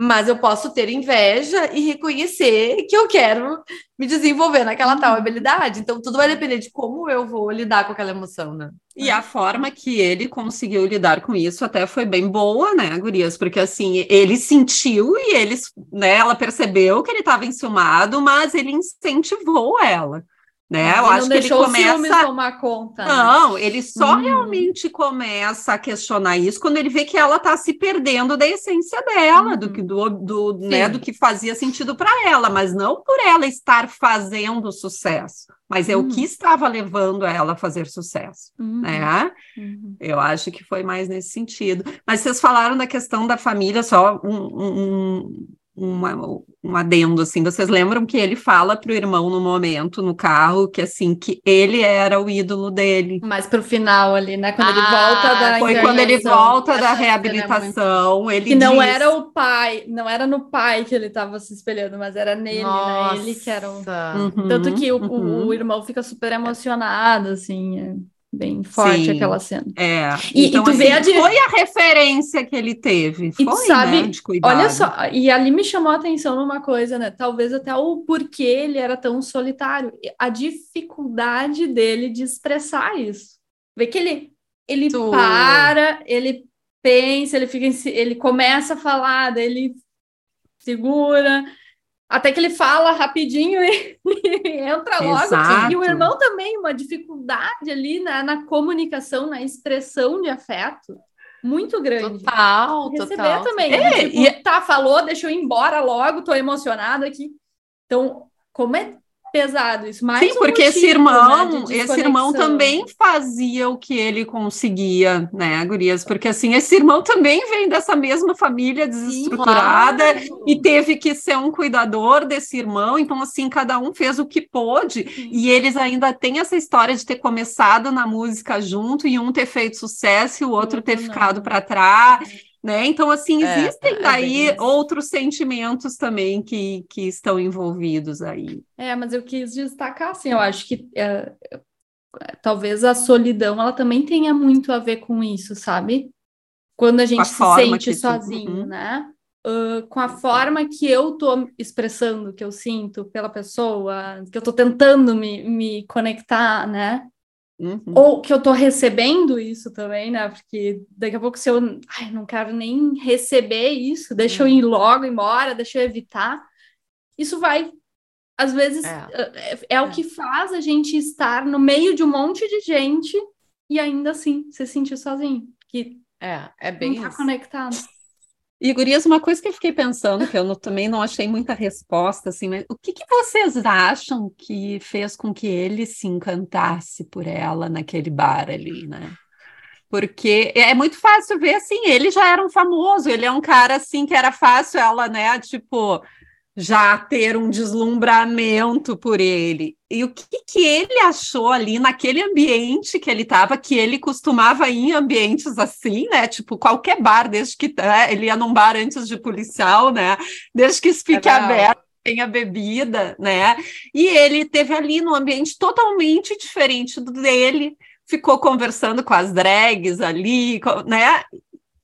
mas eu posso ter inveja e reconhecer que eu quero me desenvolver naquela tal uhum. habilidade. Então, tudo vai depender de como eu vou lidar com aquela emoção, né? E a forma que ele conseguiu lidar com isso até foi bem boa, né, Gurias? Porque assim, ele sentiu e ele, né, ela percebeu que ele estava enciumado, mas ele incentivou ela. Né? Ah, eu acho que ele começa tomar conta. Né? Não, ele só hum. realmente começa a questionar isso quando ele vê que ela está se perdendo da essência dela, hum. do que do, do, né, do que fazia sentido para ela, mas não por ela estar fazendo sucesso, mas é hum. o que estava levando ela a fazer sucesso, uhum. né? Uhum. Eu acho que foi mais nesse sentido. Mas vocês falaram da questão da família, só um, um uma, um adendo, assim, vocês lembram que ele fala pro irmão no momento, no carro, que assim, que ele era o ídolo dele. Mas pro final ali, né, quando ah, ele volta da Foi quando ele volta da reabilitação, muito... ele Que não diz... era o pai, não era no pai que ele estava se espelhando, mas era nele, Nossa. né, ele que era o... Uhum, Tanto que o, uhum. o, irmão fica super emocionado, assim, é bem forte Sim, aquela cena. É. E, então, e tu assim, vê a dire... foi a referência que ele teve. Foi, e tu sabe, né, olha só, e ali me chamou a atenção numa coisa, né? Talvez até o porquê ele era tão solitário, a dificuldade dele de expressar isso. Vê que ele ele tu... para, ele pensa, ele fica ele começa a falar, daí ele segura, até que ele fala rapidinho e, entra logo. Exato. E o irmão também, uma dificuldade ali na, na comunicação, na expressão de afeto muito grande. Total, Receber total. também. É, tipo, e... tá, falou, ir embora logo, tô emocionado aqui. Então, como é pesado isso. Mais Sim, um porque motivo, esse irmão, né, de esse irmão também fazia o que ele conseguia, né, Gurias? Porque assim, esse irmão também vem dessa mesma família desestruturada claro. e teve que ser um cuidador desse irmão. Então, assim, cada um fez o que pôde. E eles ainda têm essa história de ter começado na música junto e um ter feito sucesso e o outro ter Outro não. ficado para trás. Né? Então, assim, É, existem é daí isso. outros sentimentos também que, que estão envolvidos aí. É, mas eu quis destacar, assim, eu acho que é, talvez a solidão, ela também tenha muito a ver com isso, sabe? Quando a gente se forma sente que tu- sozinho, Uhum. né? Ah, com a forma que eu tô expressando, que eu sinto pela pessoa, que eu tô tentando me, me conectar, né? Uhum. Ou que eu tô recebendo isso também, né? Porque daqui a pouco, se eu ai, não quero nem receber isso, deixa eu ir logo embora, deixa eu evitar, isso vai. Às vezes É. é, é o que faz a gente estar no meio de um monte de gente e ainda assim se sentir sozinho, que É, é não bem tá isso. conectado. E, gurias, uma coisa que eu fiquei pensando, que eu não- também não achei muita resposta, assim, mas o que, que vocês acham que fez com que ele se encantasse por ela naquele bar ali, né? Porque é muito fácil ver, assim, ele já era um famoso, ele é um cara, assim, que era fácil ela, né, tipo, já ter um deslumbramento por ele. E o que, que ele achou ali naquele ambiente que ele estava, que ele costumava ir em ambientes assim, né? Tipo, qualquer bar, desde que né, ele ia num bar antes de policial, né? Desde que isso fique Legal. aberto, tenha bebida, né? E ele teve ali num ambiente totalmente diferente do dele, ficou conversando com as drags ali, né?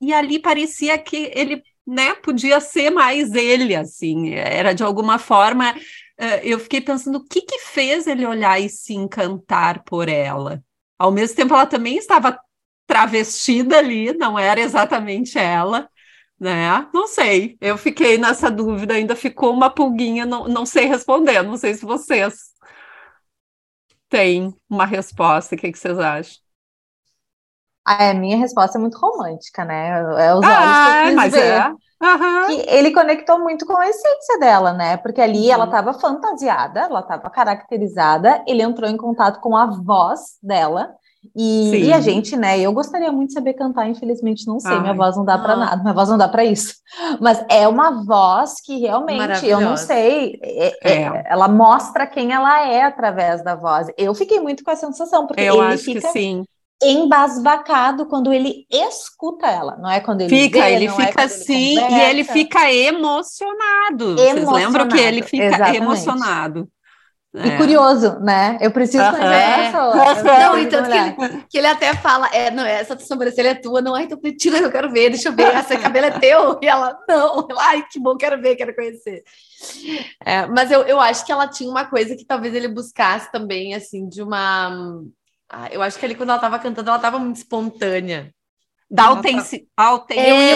E ali parecia que ele né, podia ser mais ele, assim, era de alguma forma, eh, eu fiquei pensando, o que que fez ele olhar e se encantar por ela? Ao mesmo tempo, ela também estava travestida ali, não era exatamente ela, né? Não sei, eu fiquei nessa dúvida, ainda ficou uma pulguinha, não, não sei responder, não sei se vocês têm uma resposta, o que que vocês acham? Ah, a minha resposta é muito romântica, né? É os olhos que eu Ah, quis mas ver. é. Aham. que ele conectou muito com a essência dela, né? Porque ali Uhum. ela estava fantasiada, ela estava caracterizada, ele entrou em contato com a voz dela. E, e a gente, né? Eu gostaria muito de saber cantar, infelizmente não sei, minha Ai. voz não dá para Não. nada, minha voz não dá para isso. Mas é uma voz que realmente, eu não sei, é- é- É. ela mostra quem ela é através da voz. Eu fiquei muito com essa sensação, porque Eu ele acho que fica sim. Embasbacado quando ele escuta ela, não é quando ele Fica, vê, ele não é fica ele assim e ele fica emocionado. Vocês lembram que ele Emocionado, fica exatamente. emocionado? E É. curioso, né? Eu preciso Aham. conhecer essa pessoa. Não, e tanto que ele, que ele até fala, é, não, essa sobrancelha é tua, não, ai, então tira que eu quero ver, deixa eu ver, esse cabelo é teu, e ela, não, ela, ai, que bom, quero ver, quero conhecer. É, mas eu, eu acho que ela tinha uma coisa que talvez ele buscasse também, assim, de uma... ah, eu acho que ali, quando ela tava cantando, ela tava muito espontânea. Da autenticidade.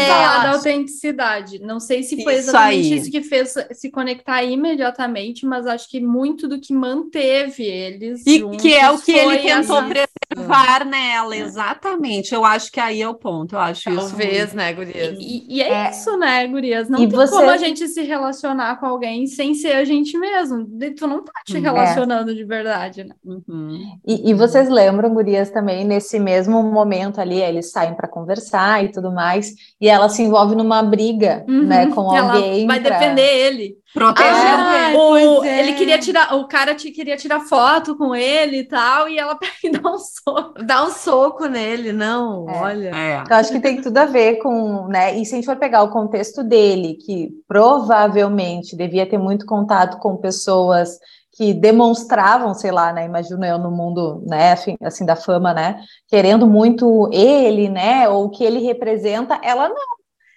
da acho. autenticidade. Não sei se foi Isso exatamente aí. isso que fez se conectar imediatamente, mas acho que muito do que manteve eles. E juntos que é o que ele tentou essa- preservar nela, exatamente. Eu acho que aí é o ponto. Eu acho isso. Talvez, né, Gurias? E, e é, É. isso, né, Gurias? Não E tem você- como a gente se relacionar com alguém sem ser a gente mesmo. Tu não tá te Hum. relacionando de verdade, né? Uhum. E, e vocês lembram, Gurias, também, nesse mesmo momento ali, eles saem para conversar e tudo mais, e ela se envolve numa briga, né, com Ela alguém. vai pra- defender ele. Proteger. Ah, é, o- é. Ele queria tirar, o cara te, queria tirar foto com ele e tal, e ela pega e dá um soco. Dá um soco nele, não, É. olha. É. Eu acho que tem tudo a ver com, né? E se a gente for pegar o contexto dele, que provavelmente devia ter muito contato com pessoas que demonstravam, sei lá, né? Imagino eu no mundo, né? Assim, assim, da fama, né? Querendo muito ele, né? Ou o que ele representa, ela não.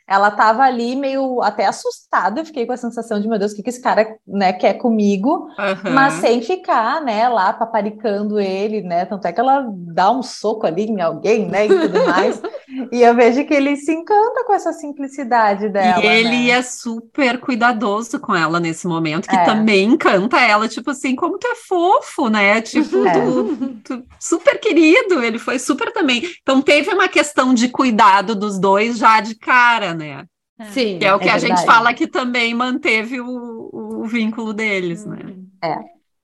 Ela estava ali meio até assustada, eu fiquei com a sensação de, meu Deus, o que, que esse cara né, quer comigo? Aham. mas sem ficar, né, lá paparicando ele, né, tanto é que ela dá um soco ali em alguém, né, e tudo mais, e eu vejo que ele se encanta com essa simplicidade dela, E ele né? é super cuidadoso com ela nesse momento, que É. também encanta ela, tipo assim, como tu é fofo, né? Tipo, É. tu- tu- super querido, ele foi super também. Então teve uma questão de cuidado dos dois já de cara, né? Sim. Que é o que É a gente verdade. fala que também manteve o, o vínculo deles, né?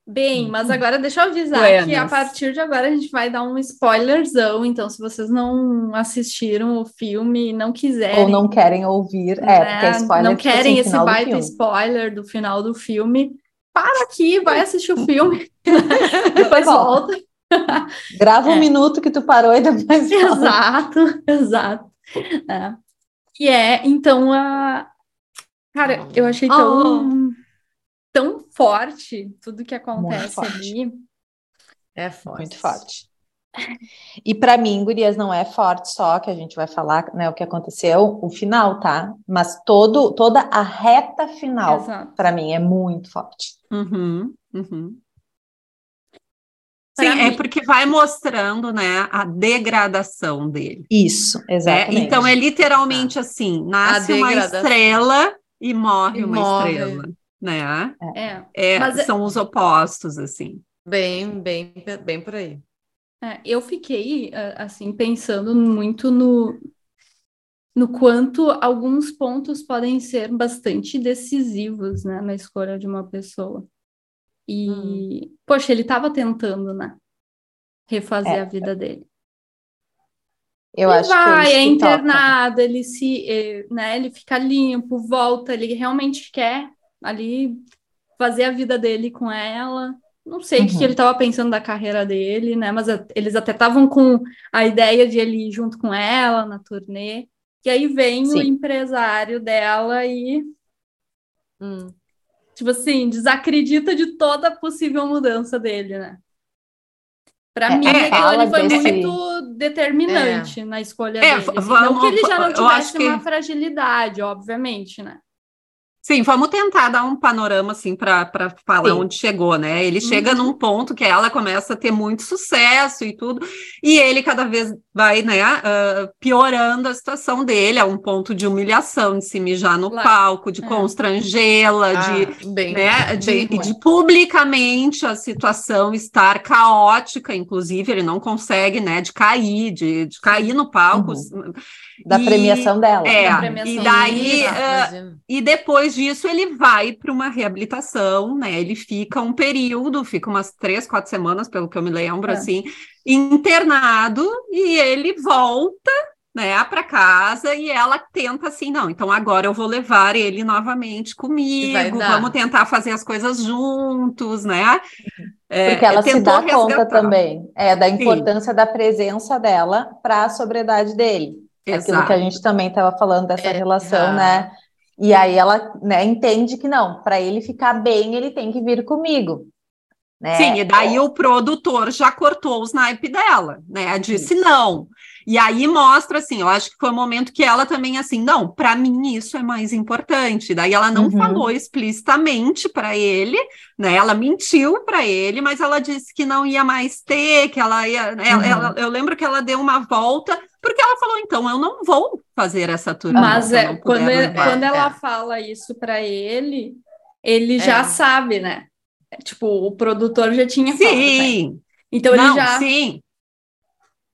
Bem, mas agora deixa eu avisar Buenas. que a partir de agora a gente vai dar um spoilerzão. Então, se vocês não assistiram o filme e não quiserem. Ou não querem ouvir, né, é, porque é spoiler. Não tipo assim, querem esse baita spoiler do final do filme, para aqui, vai assistir o filme. depois volta. Grava um é. minuto que tu parou e depois volta. Exato, exato. É. E é, então, a. Cara, eu achei tão. Oh tão forte tudo que acontece ali. É forte. Muito forte. E para mim, Gurias, não é forte só que a gente vai falar, né, o que aconteceu, o final, tá? Mas todo, toda a reta final, para mim, é muito forte. Uhum, uhum. Sim, é porque vai mostrando, né, a degradação dele. Isso, exatamente. É, então é literalmente assim, nasce uma estrela e morre e uma morre. estrela né? É. é, é são os opostos, assim. Bem, bem, bem por aí. É, eu fiquei, assim, pensando muito no, no quanto alguns pontos podem ser bastante decisivos, né, na escolha de uma pessoa. E, hum. poxa, ele estava tentando, né, refazer é. a vida dele. Eu ele acho vai, que é, é internado, ele se, eh, né, ele fica limpo, volta, ele realmente quer ali fazer a vida dele com ela. Não sei o que ele estava pensando da carreira dele, né? Mas eles até estavam com a ideia de ele ir junto com ela na turnê. E aí vem Sim. o empresário dela e. Hum. Tipo assim, desacredita de toda possível mudança dele, né? Para é, mim, é, ele foi desse... muito determinante é. na escolha é, dele. Assim. Vamos, não que ele já não tivesse uma que... fragilidade, obviamente, né? Sim, vamos tentar dar um panorama assim para falar Sim. onde chegou, né? Ele uhum. chega num ponto que ela começa a ter muito sucesso e tudo, e ele cada vez vai, né, uh, piorando a situação dele, a um ponto de humilhação, de se mijar no palco, de é. constrangê-la, ah, de, bem, né, bem de, de, publicamente a situação estar caótica, inclusive ele não consegue, né, de cair, de, de cair no palco. Uhum. Da e, premiação dela. É, premiação e daí, uh, e depois disso ele vai para uma reabilitação, né? Ele fica um período, fica umas três, quatro semanas, pelo que eu me lembro, é. assim, internado, e ele volta, né, para casa e ela tenta assim, não, então agora eu vou levar ele novamente comigo, vamos tentar fazer as coisas juntos, né? É, Porque ela se dá resgatar. conta também é, da importância Sim. da presença dela para a sobriedade dele. Exato. Aquilo que a gente também estava falando dessa é, relação, né? E aí ela né, entende que não, para ele ficar bem, ele tem que vir comigo. Né? Sim, e daí é. o produtor já cortou os naipes dela, né? Disse não. E aí mostra assim, eu acho que foi o momento que ela também assim, não, para mim isso é mais importante. Daí ela não uhum. falou explicitamente para ele, né? Ela mentiu para ele, mas ela disse que não ia mais ter, que ela ia, uhum. ela, ela, eu lembro que ela deu uma volta porque ela falou, então, eu não vou fazer essa turma. Mas é, quando, é, quando ela fala isso para ele, ele é. já sabe, né? Tipo, o produtor já tinha sim. Falado, então não, ele já sim.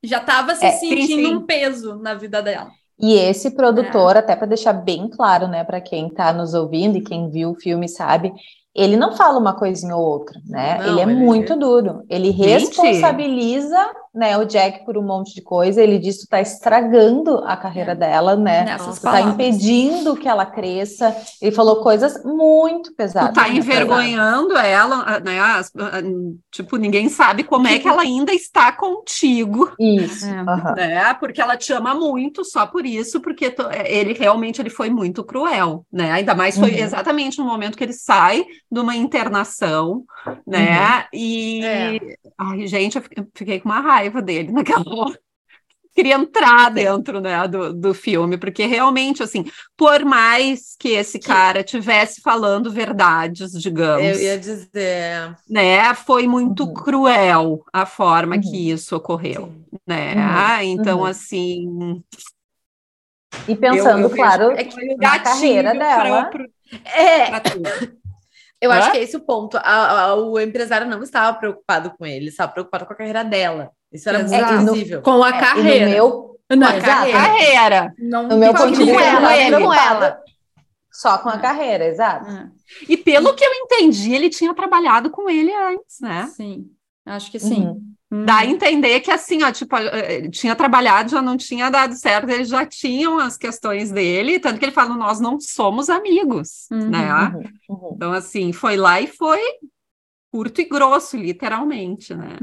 já estava se é, sentindo sim, sim. um peso na vida dela. E esse produtor, é. até para deixar bem claro, né, para quem está nos ouvindo e quem viu o filme sabe, ele não fala uma coisinha ou outra, né? Não, ele é ele muito é... duro. Ele responsabiliza né, o Jack por um monte de coisa. Ele diz que está estragando a carreira é. dela, né? Está impedindo que ela cresça. Ele falou coisas muito pesadas. Tu tá envergonhando ela, né? Tipo, ninguém sabe como é que ela ainda está contigo. Isso. É. Uhum. Né? Porque ela te ama muito só por isso, porque ele realmente ele foi muito cruel, né? Ainda mais foi uhum. exatamente no momento que ele sai de uma internação, né? Uhum. E é. ai, gente, eu fiquei com uma raiva dele naquela hora. Queria entrar dentro né, do, do filme, porque realmente, assim, por mais que esse cara tivesse falando verdades, digamos. Eu ia dizer. Né, foi muito uhum. cruel a forma uhum. que isso ocorreu. Sim. Né? Uhum. Então, uhum. assim. E pensando, eu, eu claro, é que na carreira dela. Pra, pra, é. Eu Hã? acho que é esse o ponto. A, a, o empresário não estava preocupado com ele, estava preocupado com a carreira dela. Isso era Exato. muito visível. Com a é, carreira. No meu, na carreira. carreira. Não, no meu ponto de vista, com ela, com ela. Só com a é. carreira, exato. É. E pelo que eu entendi, ele tinha trabalhado com ele antes, né? Sim, acho que sim. Uhum. Uhum. Dá a entender que assim, ó, tipo, eh, tinha trabalhado, já não tinha dado certo, eles já tinham as questões dele, tanto que ele fala, nós não somos amigos, uhum, né? Uhum, uhum. Então, assim, foi lá e foi curto e grosso, literalmente, né?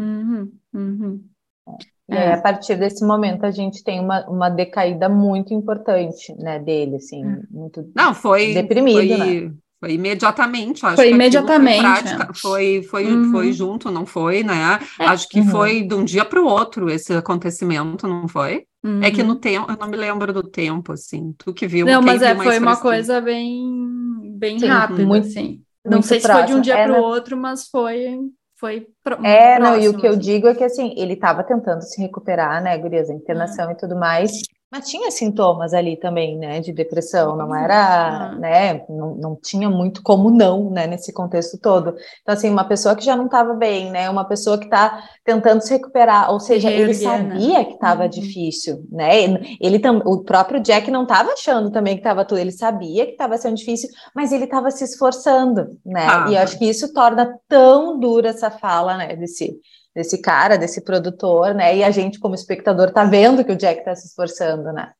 É. a partir desse momento a gente tem uma, uma decaída muito importante, né, dele, assim, é. muito Não, foi deprimido, foi, né? Foi imediatamente, acho foi imediatamente. Prática, é. foi, foi, uhum. foi junto, não foi, né? É. Acho que uhum. foi de um dia para o outro esse acontecimento, não foi? Uhum. É que no tempo, eu não me lembro do tempo, assim. Tu que viu. Não, mas é, foi uma coisa bem, bem Sim, rápida, muito, assim. Não sei se foi de um dia é, para o outro, mas foi foi pro, É, não, e o que assim. eu digo é que assim, ele estava tentando se recuperar, né, gurias, a internação uhum. e tudo mais, mas tinha sintomas ali também, né, de depressão, não era, uhum. né, não, não tinha muito como não, né, nesse contexto todo. Então, assim, uma pessoa que já não estava bem, né, uma pessoa que está tentando se recuperar, ou seja, ele sabia que estava uhum. difícil, né, ele, o próprio Jack não estava achando também que estava tudo, ele sabia que estava sendo difícil, mas ele estava se esforçando, né, ah, e eu acho que isso torna tão dura essa fala, né, desse desse cara, desse produtor, né? E a gente, como espectador, tá vendo que o Jack tá se esforçando, né?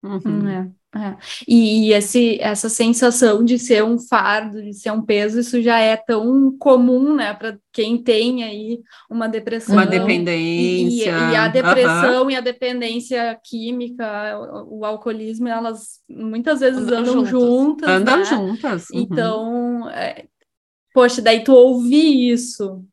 Uhum. É, é. E, e esse, essa sensação de ser um fardo, de ser um peso, isso já é tão comum, né, para quem tem aí uma depressão. Uma dependência. E, e a depressão uhum. e a dependência química, o, o, alcoolismo, elas muitas vezes andam, andam juntas. juntas. Andam né? juntas. Uhum. Então, é, poxa, daí tu ouvir isso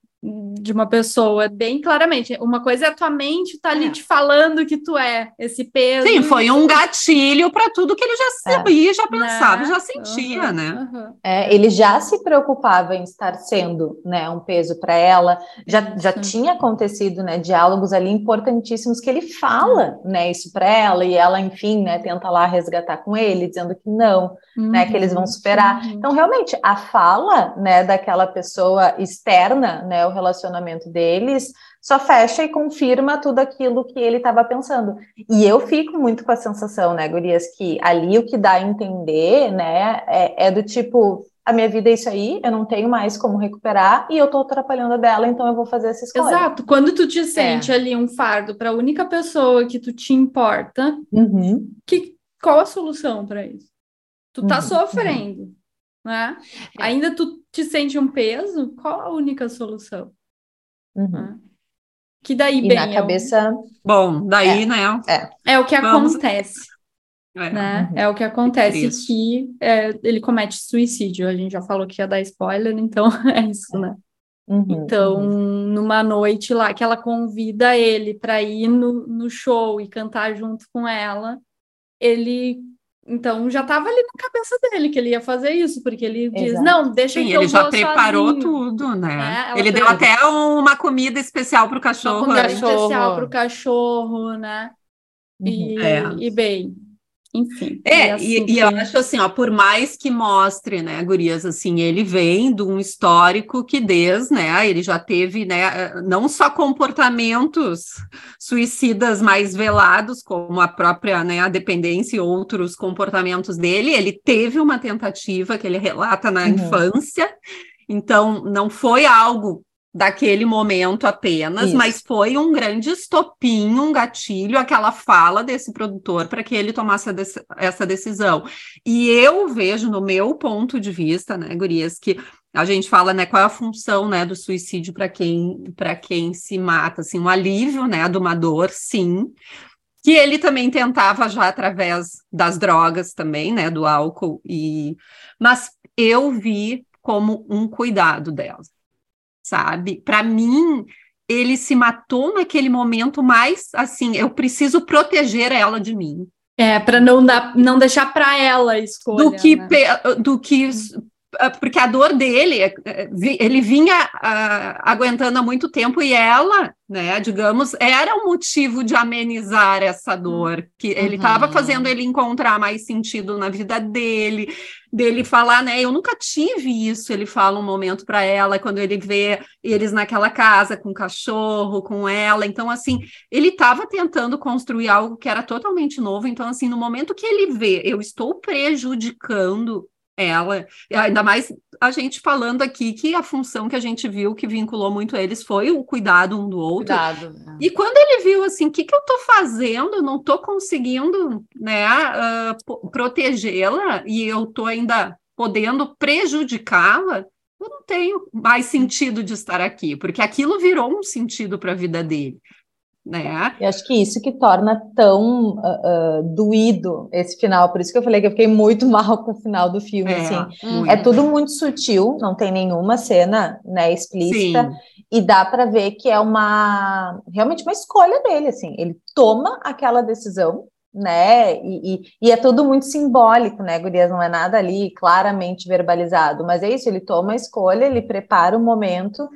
de uma pessoa bem claramente. Uma coisa é a tua mente tá ali é. te falando que tu é esse peso. Sim, foi um gatilho para tudo que ele já sabia, é. já pensava, né? já sentia, uhum, né? Uhum. É, ele já se preocupava em estar sendo, né, um peso para ela. Já, já tinha acontecido, né, diálogos ali importantíssimos que ele fala, né, isso para ela e ela, enfim, né, tenta lá resgatar com ele, dizendo que não, uhum. né, que eles vão superar. Uhum. Então, realmente, a fala, né, daquela pessoa externa, né, o relacionamento deles, só fecha e confirma tudo aquilo que ele estava pensando. E eu fico muito com a sensação, né, Gurias, que ali o que dá a entender, né, é, é do tipo, a minha vida é isso aí, eu não tenho mais como recuperar e eu tô atrapalhando a dela, então eu vou fazer essa escolha. Exato. Quando tu te sente é. ali um fardo para a única pessoa que tu te importa, uhum. que, qual a solução para isso? Tu tá uhum. sofrendo, uhum. Né? É. Ainda tu te sente um peso, qual a única solução? Uhum. Que daí, e bem. Na cabeça. Bom, daí, é, né? É. é o que Vamos... acontece. É. Né? Uhum. é o que acontece isso. que é, ele comete suicídio. A gente já falou que ia dar spoiler, então é isso, né? Uhum, então, uhum. numa noite lá que ela convida ele para ir no, no show e cantar junto com ela, ele então já estava ali na cabeça dele que ele ia fazer isso, porque ele Exato. diz: não, deixa Sim, que ele já preparou sozinho. tudo, né? É, ele deu até uma comida especial para o cachorro. Uma comida especial para o cachorro, né? E, é. e bem, enfim. É, e, assim, e, eu acho assim, ó, por mais que mostre, né, Gurias, assim, ele vem de um histórico que desde, né, ele já teve, né, não só comportamentos suicidas mais velados, como a própria, né, a dependência e outros comportamentos dele, ele teve uma tentativa que ele relata na uhum. infância, então não foi algo daquele momento apenas, Isso. mas foi um grande estopim, um gatilho, aquela fala desse produtor para que ele tomasse essa decisão. E eu vejo, no meu ponto de vista, né, Gurias, que a gente fala, né, qual é a função, né, do suicídio para quem para quem se mata, assim, um alívio, né, de uma dor, sim, que ele também tentava já através das drogas também, né, do álcool e mas eu vi como um cuidado dela sabe? Para mim, ele se matou naquele momento mais assim, eu preciso proteger ela de mim. É, para não dar, não deixar para ela a escolha. Do que, né? do que porque a dor dele, eh, ele vinha uh, aguentando há muito tempo e ela, né, digamos, era um motivo de amenizar essa dor, que ele estava uhum. fazendo ele encontrar mais sentido na vida dele, dele falar, né, eu nunca tive isso, ele fala um momento para ela, quando ele vê eles naquela casa com o cachorro, com ela, então, assim, ele estava tentando construir algo que era totalmente novo, então, assim, no momento que ele vê, eu estou prejudicando ela, ainda mais a gente falando aqui que a função que a gente viu que vinculou muito eles foi o cuidado um do outro. Cuidado, né? E quando ele viu assim, o que, que eu estou fazendo? Eu não estou conseguindo né, uh, protegê-la e eu estou ainda podendo prejudicá-la, eu não tenho mais sentido de estar aqui, porque aquilo virou um sentido para a vida dele né? E acho que isso que torna tão uh, uh, doído esse final, por isso que eu falei que eu fiquei muito mal com o final do filme, é, assim. É tudo muito sutil, não tem nenhuma cena, né, explícita, Sim. e dá para ver que é uma realmente uma escolha dele, assim. Ele toma aquela decisão, né? E, e, e, é tudo muito simbólico, né, Gurias? Não é nada ali claramente verbalizado, mas é isso, ele toma a escolha, ele prepara o momento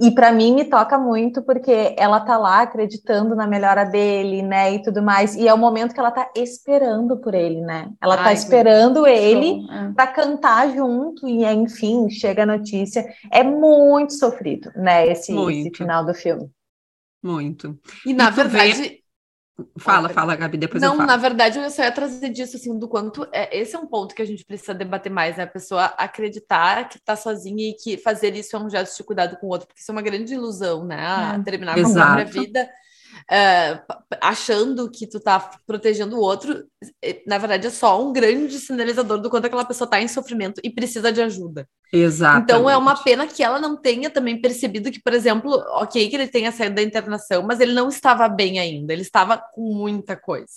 e para mim me toca muito porque ela tá lá acreditando na melhora dele, né, e tudo mais. E é o momento que ela tá esperando por ele, né? Ela tá Ai, esperando ele é. para cantar junto e enfim, chega a notícia. É muito sofrido, né, esse, esse final do filme. Muito. E na e verdade, Fala, fala, Gabi, depois Não, na verdade, eu só ia trazer disso, assim, do quanto... É, esse é um ponto que a gente precisa debater mais, né? A pessoa acreditar que tá sozinha e que fazer isso é um gesto de cuidado com o outro, porque isso é uma grande ilusão, né? A é, terminar com a própria vida uh, achando que tu tá protegendo o outro, na verdade é só um grande sinalizador do quanto aquela pessoa tá em sofrimento e precisa de ajuda. Exato. Então é uma pena que ela não tenha também percebido que, por exemplo, ok, que ele tenha saído da internação, mas ele não estava bem ainda, ele estava com muita coisa.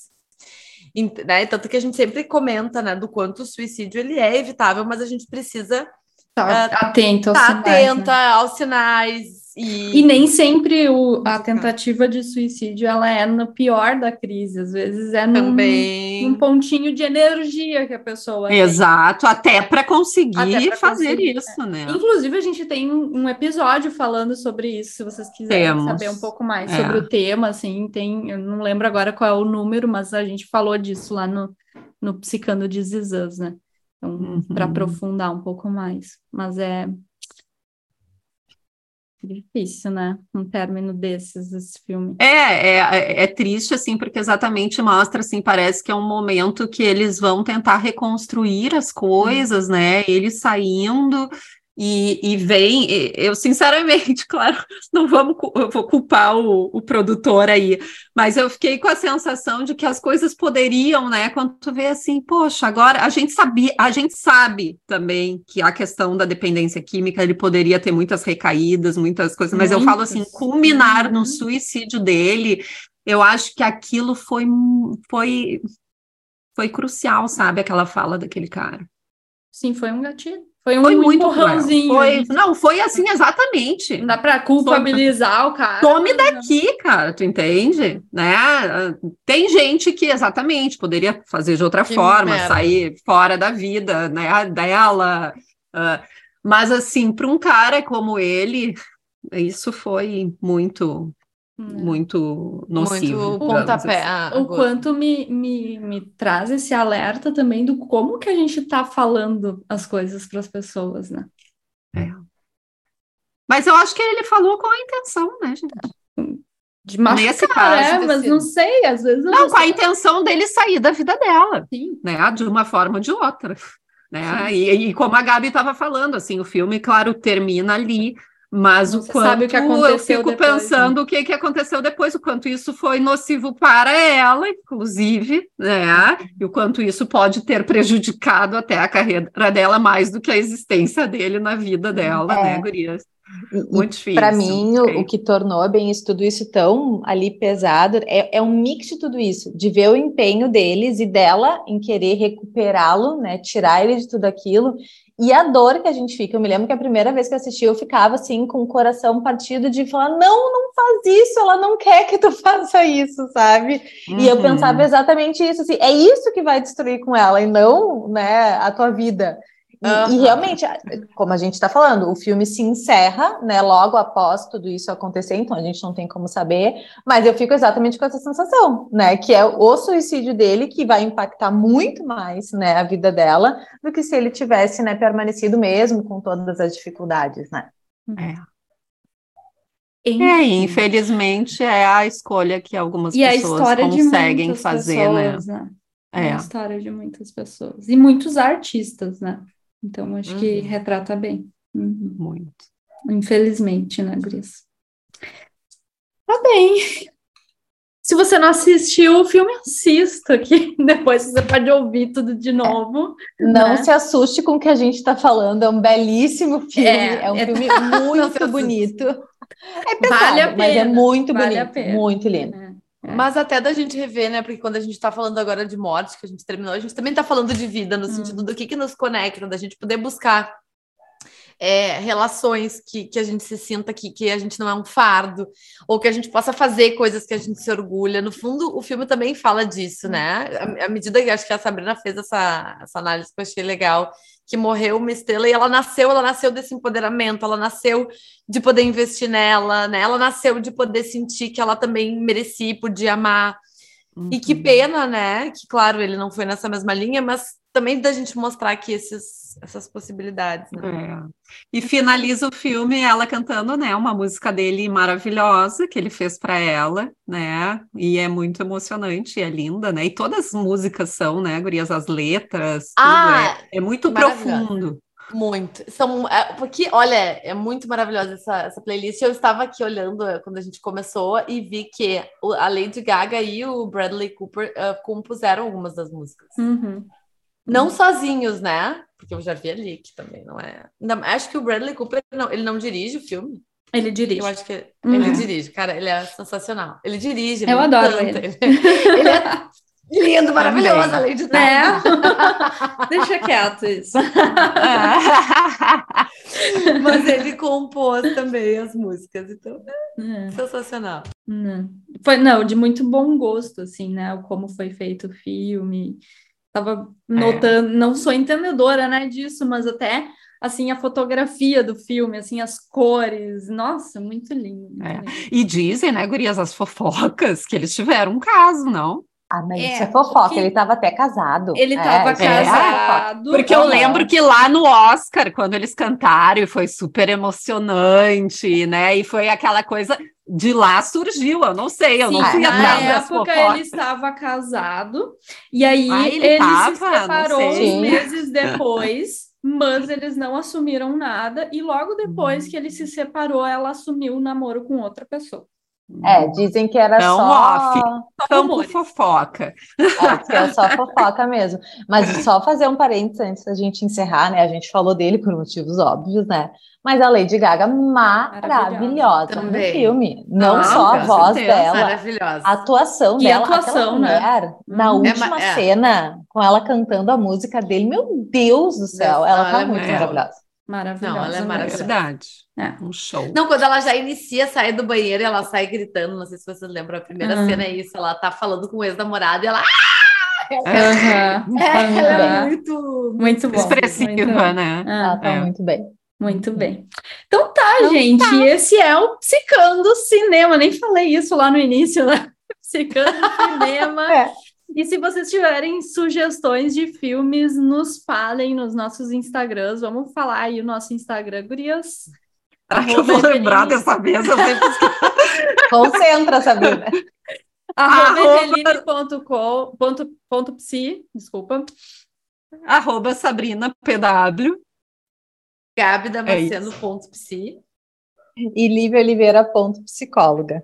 Né? Tanto que a gente sempre comenta né, do quanto o suicídio ele é evitável, mas a gente precisa Tá uh, atento aos tá sinais. atenta né? aos sinais. E... e nem sempre o, a tentativa de suicídio ela é no pior da crise, às vezes é num, num pontinho de energia que a pessoa Exato, tem. até para conseguir até fazer conseguir, isso, né? Inclusive, a gente tem um episódio falando sobre isso, se vocês quiserem Temos. saber um pouco mais é. sobre o tema, assim, tem, eu não lembro agora qual é o número, mas a gente falou disso lá no, no Psicando de Zizãs, né? Então, uhum. para aprofundar um pouco mais. Mas é difícil, né? Um término desses, esse filme. É, é, é triste, assim, porque exatamente mostra, assim, parece que é um momento que eles vão tentar reconstruir as coisas, né? Eles saindo e, e vem, eu sinceramente, claro, não vamos, eu vou culpar o, o, produtor aí, mas eu fiquei com a sensação de que as coisas poderiam, né, quando tu vê assim, poxa, agora a gente sabia, a gente sabe também que a questão da dependência química, ele poderia ter muitas recaídas, muitas coisas, mas eu falo assim, culminar no uhum. suicídio dele, eu acho que aquilo foi, foi, foi crucial, sabe, aquela fala daquele cara. Sim, foi um gatilho. Foi um foi muito empurrãozinho. Foi, não, foi assim exatamente. Não dá para culpabilizar foi, o cara. Tome daqui, cara, tu entende? Né? Tem gente que exatamente poderia fazer de outra que forma, merda. sair fora da vida, né, dela. Uh, mas assim, para um cara como ele, isso foi muito. Muito nocivo. Muito pontapé. Assim. O quanto me, me, me traz esse alerta também do como que a gente está falando as coisas para as pessoas, né? É. Mas eu acho que ele falou com a intenção, né, gente? De machucar, Nesse caso, é, mas não sei, às vezes... Não, não com a intenção dele sair da vida dela, Sim. né, de uma forma ou de outra, né, e, e como a Gabi estava falando, assim, o filme, claro, termina ali, mas o quanto sabe o que aconteceu eu fico depois, né? pensando né? o que, que aconteceu depois, o quanto isso foi nocivo para ela, inclusive, né? E o quanto isso pode ter prejudicado até a carreira dela mais do que a existência dele na vida dela, é. né, Gurias? Muito difícil. Para mim, okay. o, o, que tornou bem isso, tudo isso tão ali pesado é, é, um mix de tudo isso, de ver o empenho deles e dela em querer recuperá-lo, né? Tirar ele de tudo aquilo e a dor que a gente fica, eu me lembro que a primeira vez que eu assisti, eu ficava assim, com o coração partido de falar: não, não faz isso, ela não quer que tu faça isso, sabe? Uhum. E eu uhum. pensava exatamente isso, assim, é isso que vai destruir com ela, e não, né, a tua vida. E, e, realmente, como a gente está falando, o filme se encerra, né, logo após tudo isso acontecer, então a gente não tem como saber, mas eu fico exatamente com essa sensação, né, que é o suicídio dele que vai impactar muito mais, né, a vida dela do que se ele tivesse, né, permanecido mesmo com todas as dificuldades, né. É. É, infelizmente é a escolha que algumas e pessoas conseguem fazer, né? pessoas, né? né? É. a história de muitas pessoas. E muitos artistas, né? Então, acho uhum. que retrata bem. Uhum. Muito. Infelizmente, né, Gris? Tá bem. Se você não assistiu o filme, assista, que depois você pode ouvir tudo de novo. Não né? se assuste com o que a gente está falando, é um belíssimo filme, é, é um é... filme muito bonito. É pesado, vale a pena, mas é muito vale bonito, muito lindo. É. Mas até da gente rever, né? Porque quando a gente está falando agora de morte, que a gente terminou, a gente também está falando de vida, no hum. sentido do que, que nos conecta, da gente poder buscar é, relações que, que a gente se sinta que, que a gente não é um fardo, ou que a gente possa fazer coisas que a gente se orgulha. No fundo, o filme também fala disso, né? À medida que acho que a Sabrina fez essa, essa análise que eu achei legal, que morreu uma estrela e ela nasceu, ela nasceu desse empoderamento, ela nasceu de poder investir nela, né? Ela nasceu de poder sentir que ela também merecia e podia amar. Uhum. E que uhum. pena, né? Que claro, ele não foi nessa mesma linha, mas também da gente mostrar aqui esses, essas possibilidades. Né? É. E finaliza o filme ela cantando, né, uma música dele maravilhosa que ele fez para ela, né? E é muito emocionante, é linda, né? E todas as músicas são, né, gurias, as letras, ah, é, é, muito profundo. Muito. São, é, porque, olha, é muito maravilhosa essa, essa playlist. Eu estava aqui olhando é, quando a gente começou e vi que a Lady Gaga e o Bradley Cooper uh, compuseram algumas das músicas. Uhum. Não sozinhos, né? Porque eu já vi ali que também não é. Acho que o Bradley Cooper não, ele não dirige o filme. Ele dirige. Eu acho que uhum. ele dirige, cara, ele é sensacional. Ele dirige. Ele eu adoro ele. ele. ele é lindo, maravilhoso, além de tudo. É. Deixa quieto isso. Mas ele compôs também as músicas, então é. sensacional. Não. Foi, não, de muito bom gosto, assim, né? Como foi feito o filme. Tava notando, é. não sou entendedora, né, disso, mas até assim a fotografia do filme, assim as cores, nossa, muito lindo. É. E dizem, né, gurias, as fofocas que eles tiveram um caso, não? Ah, mas é, isso é fofoca, ele estava até casado. Ele estava é, casado. Porque eu lembro que lá no Oscar, quando eles cantaram, foi super emocionante, né? E foi aquela coisa de lá surgiu, eu não sei, eu Sim, não fui atrás Na época ele estava casado, e aí ah, ele, ele tava, se separou uns meses depois, mas eles não assumiram nada, e logo depois hum. que ele se separou, ela assumiu o namoro com outra pessoa. É, dizem que era não só. Off, campo fofoca. É, que é só fofoca mesmo. Mas só fazer um parênteses antes da gente encerrar, né? A gente falou dele por motivos óbvios, né? Mas a Lady Gaga maravilhosa no filme. Não ah, só a voz dela, a atuação dela. Atuação, né? mulher, na uhum. última é, cena, com ela cantando a música dele, meu Deus do céu, ela tá ela é muito é maravilhosa. Maravilhosa. Não, ela é maravilhosa. Verdade. É. Um show. Não, quando ela já inicia, sai do banheiro e ela sai gritando, não sei se vocês lembram, a primeira uhum. cena é isso, ela tá falando com o ex-namorado e ela... Uhum. É, ela é muito... Muito bom. Expressiva, muito né? Ela tá é. muito bem. Muito bem. Então tá, então, gente. Tá. Esse é o Psicando Cinema. Nem falei isso lá no início, né? Psicando Cinema. é. E se vocês tiverem sugestões de filmes, nos falem nos nossos Instagrams. Vamos falar aí o nosso Instagram, Gurias. Será que eu vou lembrar dessa vez? Eu Concentra, Sabrina. Arroba psi, desculpa. Arroba Sabrina PW. Gabi Damasceno, é. E Lívia Oliveira, ponto psicóloga.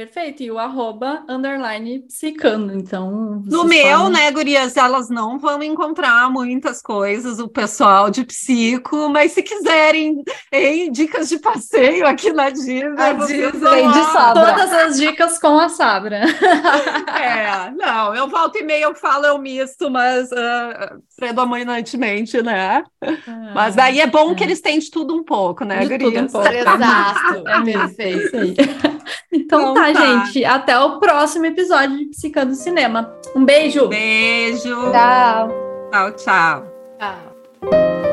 Perfeito, e o arroba underline psicando, então... No meu, podem... né, gurias, elas não vão encontrar muitas coisas, o pessoal de psico, mas se quiserem hein, dicas de passeio aqui na Disney, a Disney de Sabra. Todas as dicas com a Sabra. é, não, eu volto e meio, eu falo, eu misto, mas uh, predominantemente, né? Ah, mas daí é bom é. que eles têm de tudo um pouco, né, de gurias? Tudo um pouco. Exato, é perfeito. Então, tá, tá, gente. Até o próximo episódio de Psicando Cinema. Um beijo. Beijo. Tchau. Tchau, tchau. Tchau.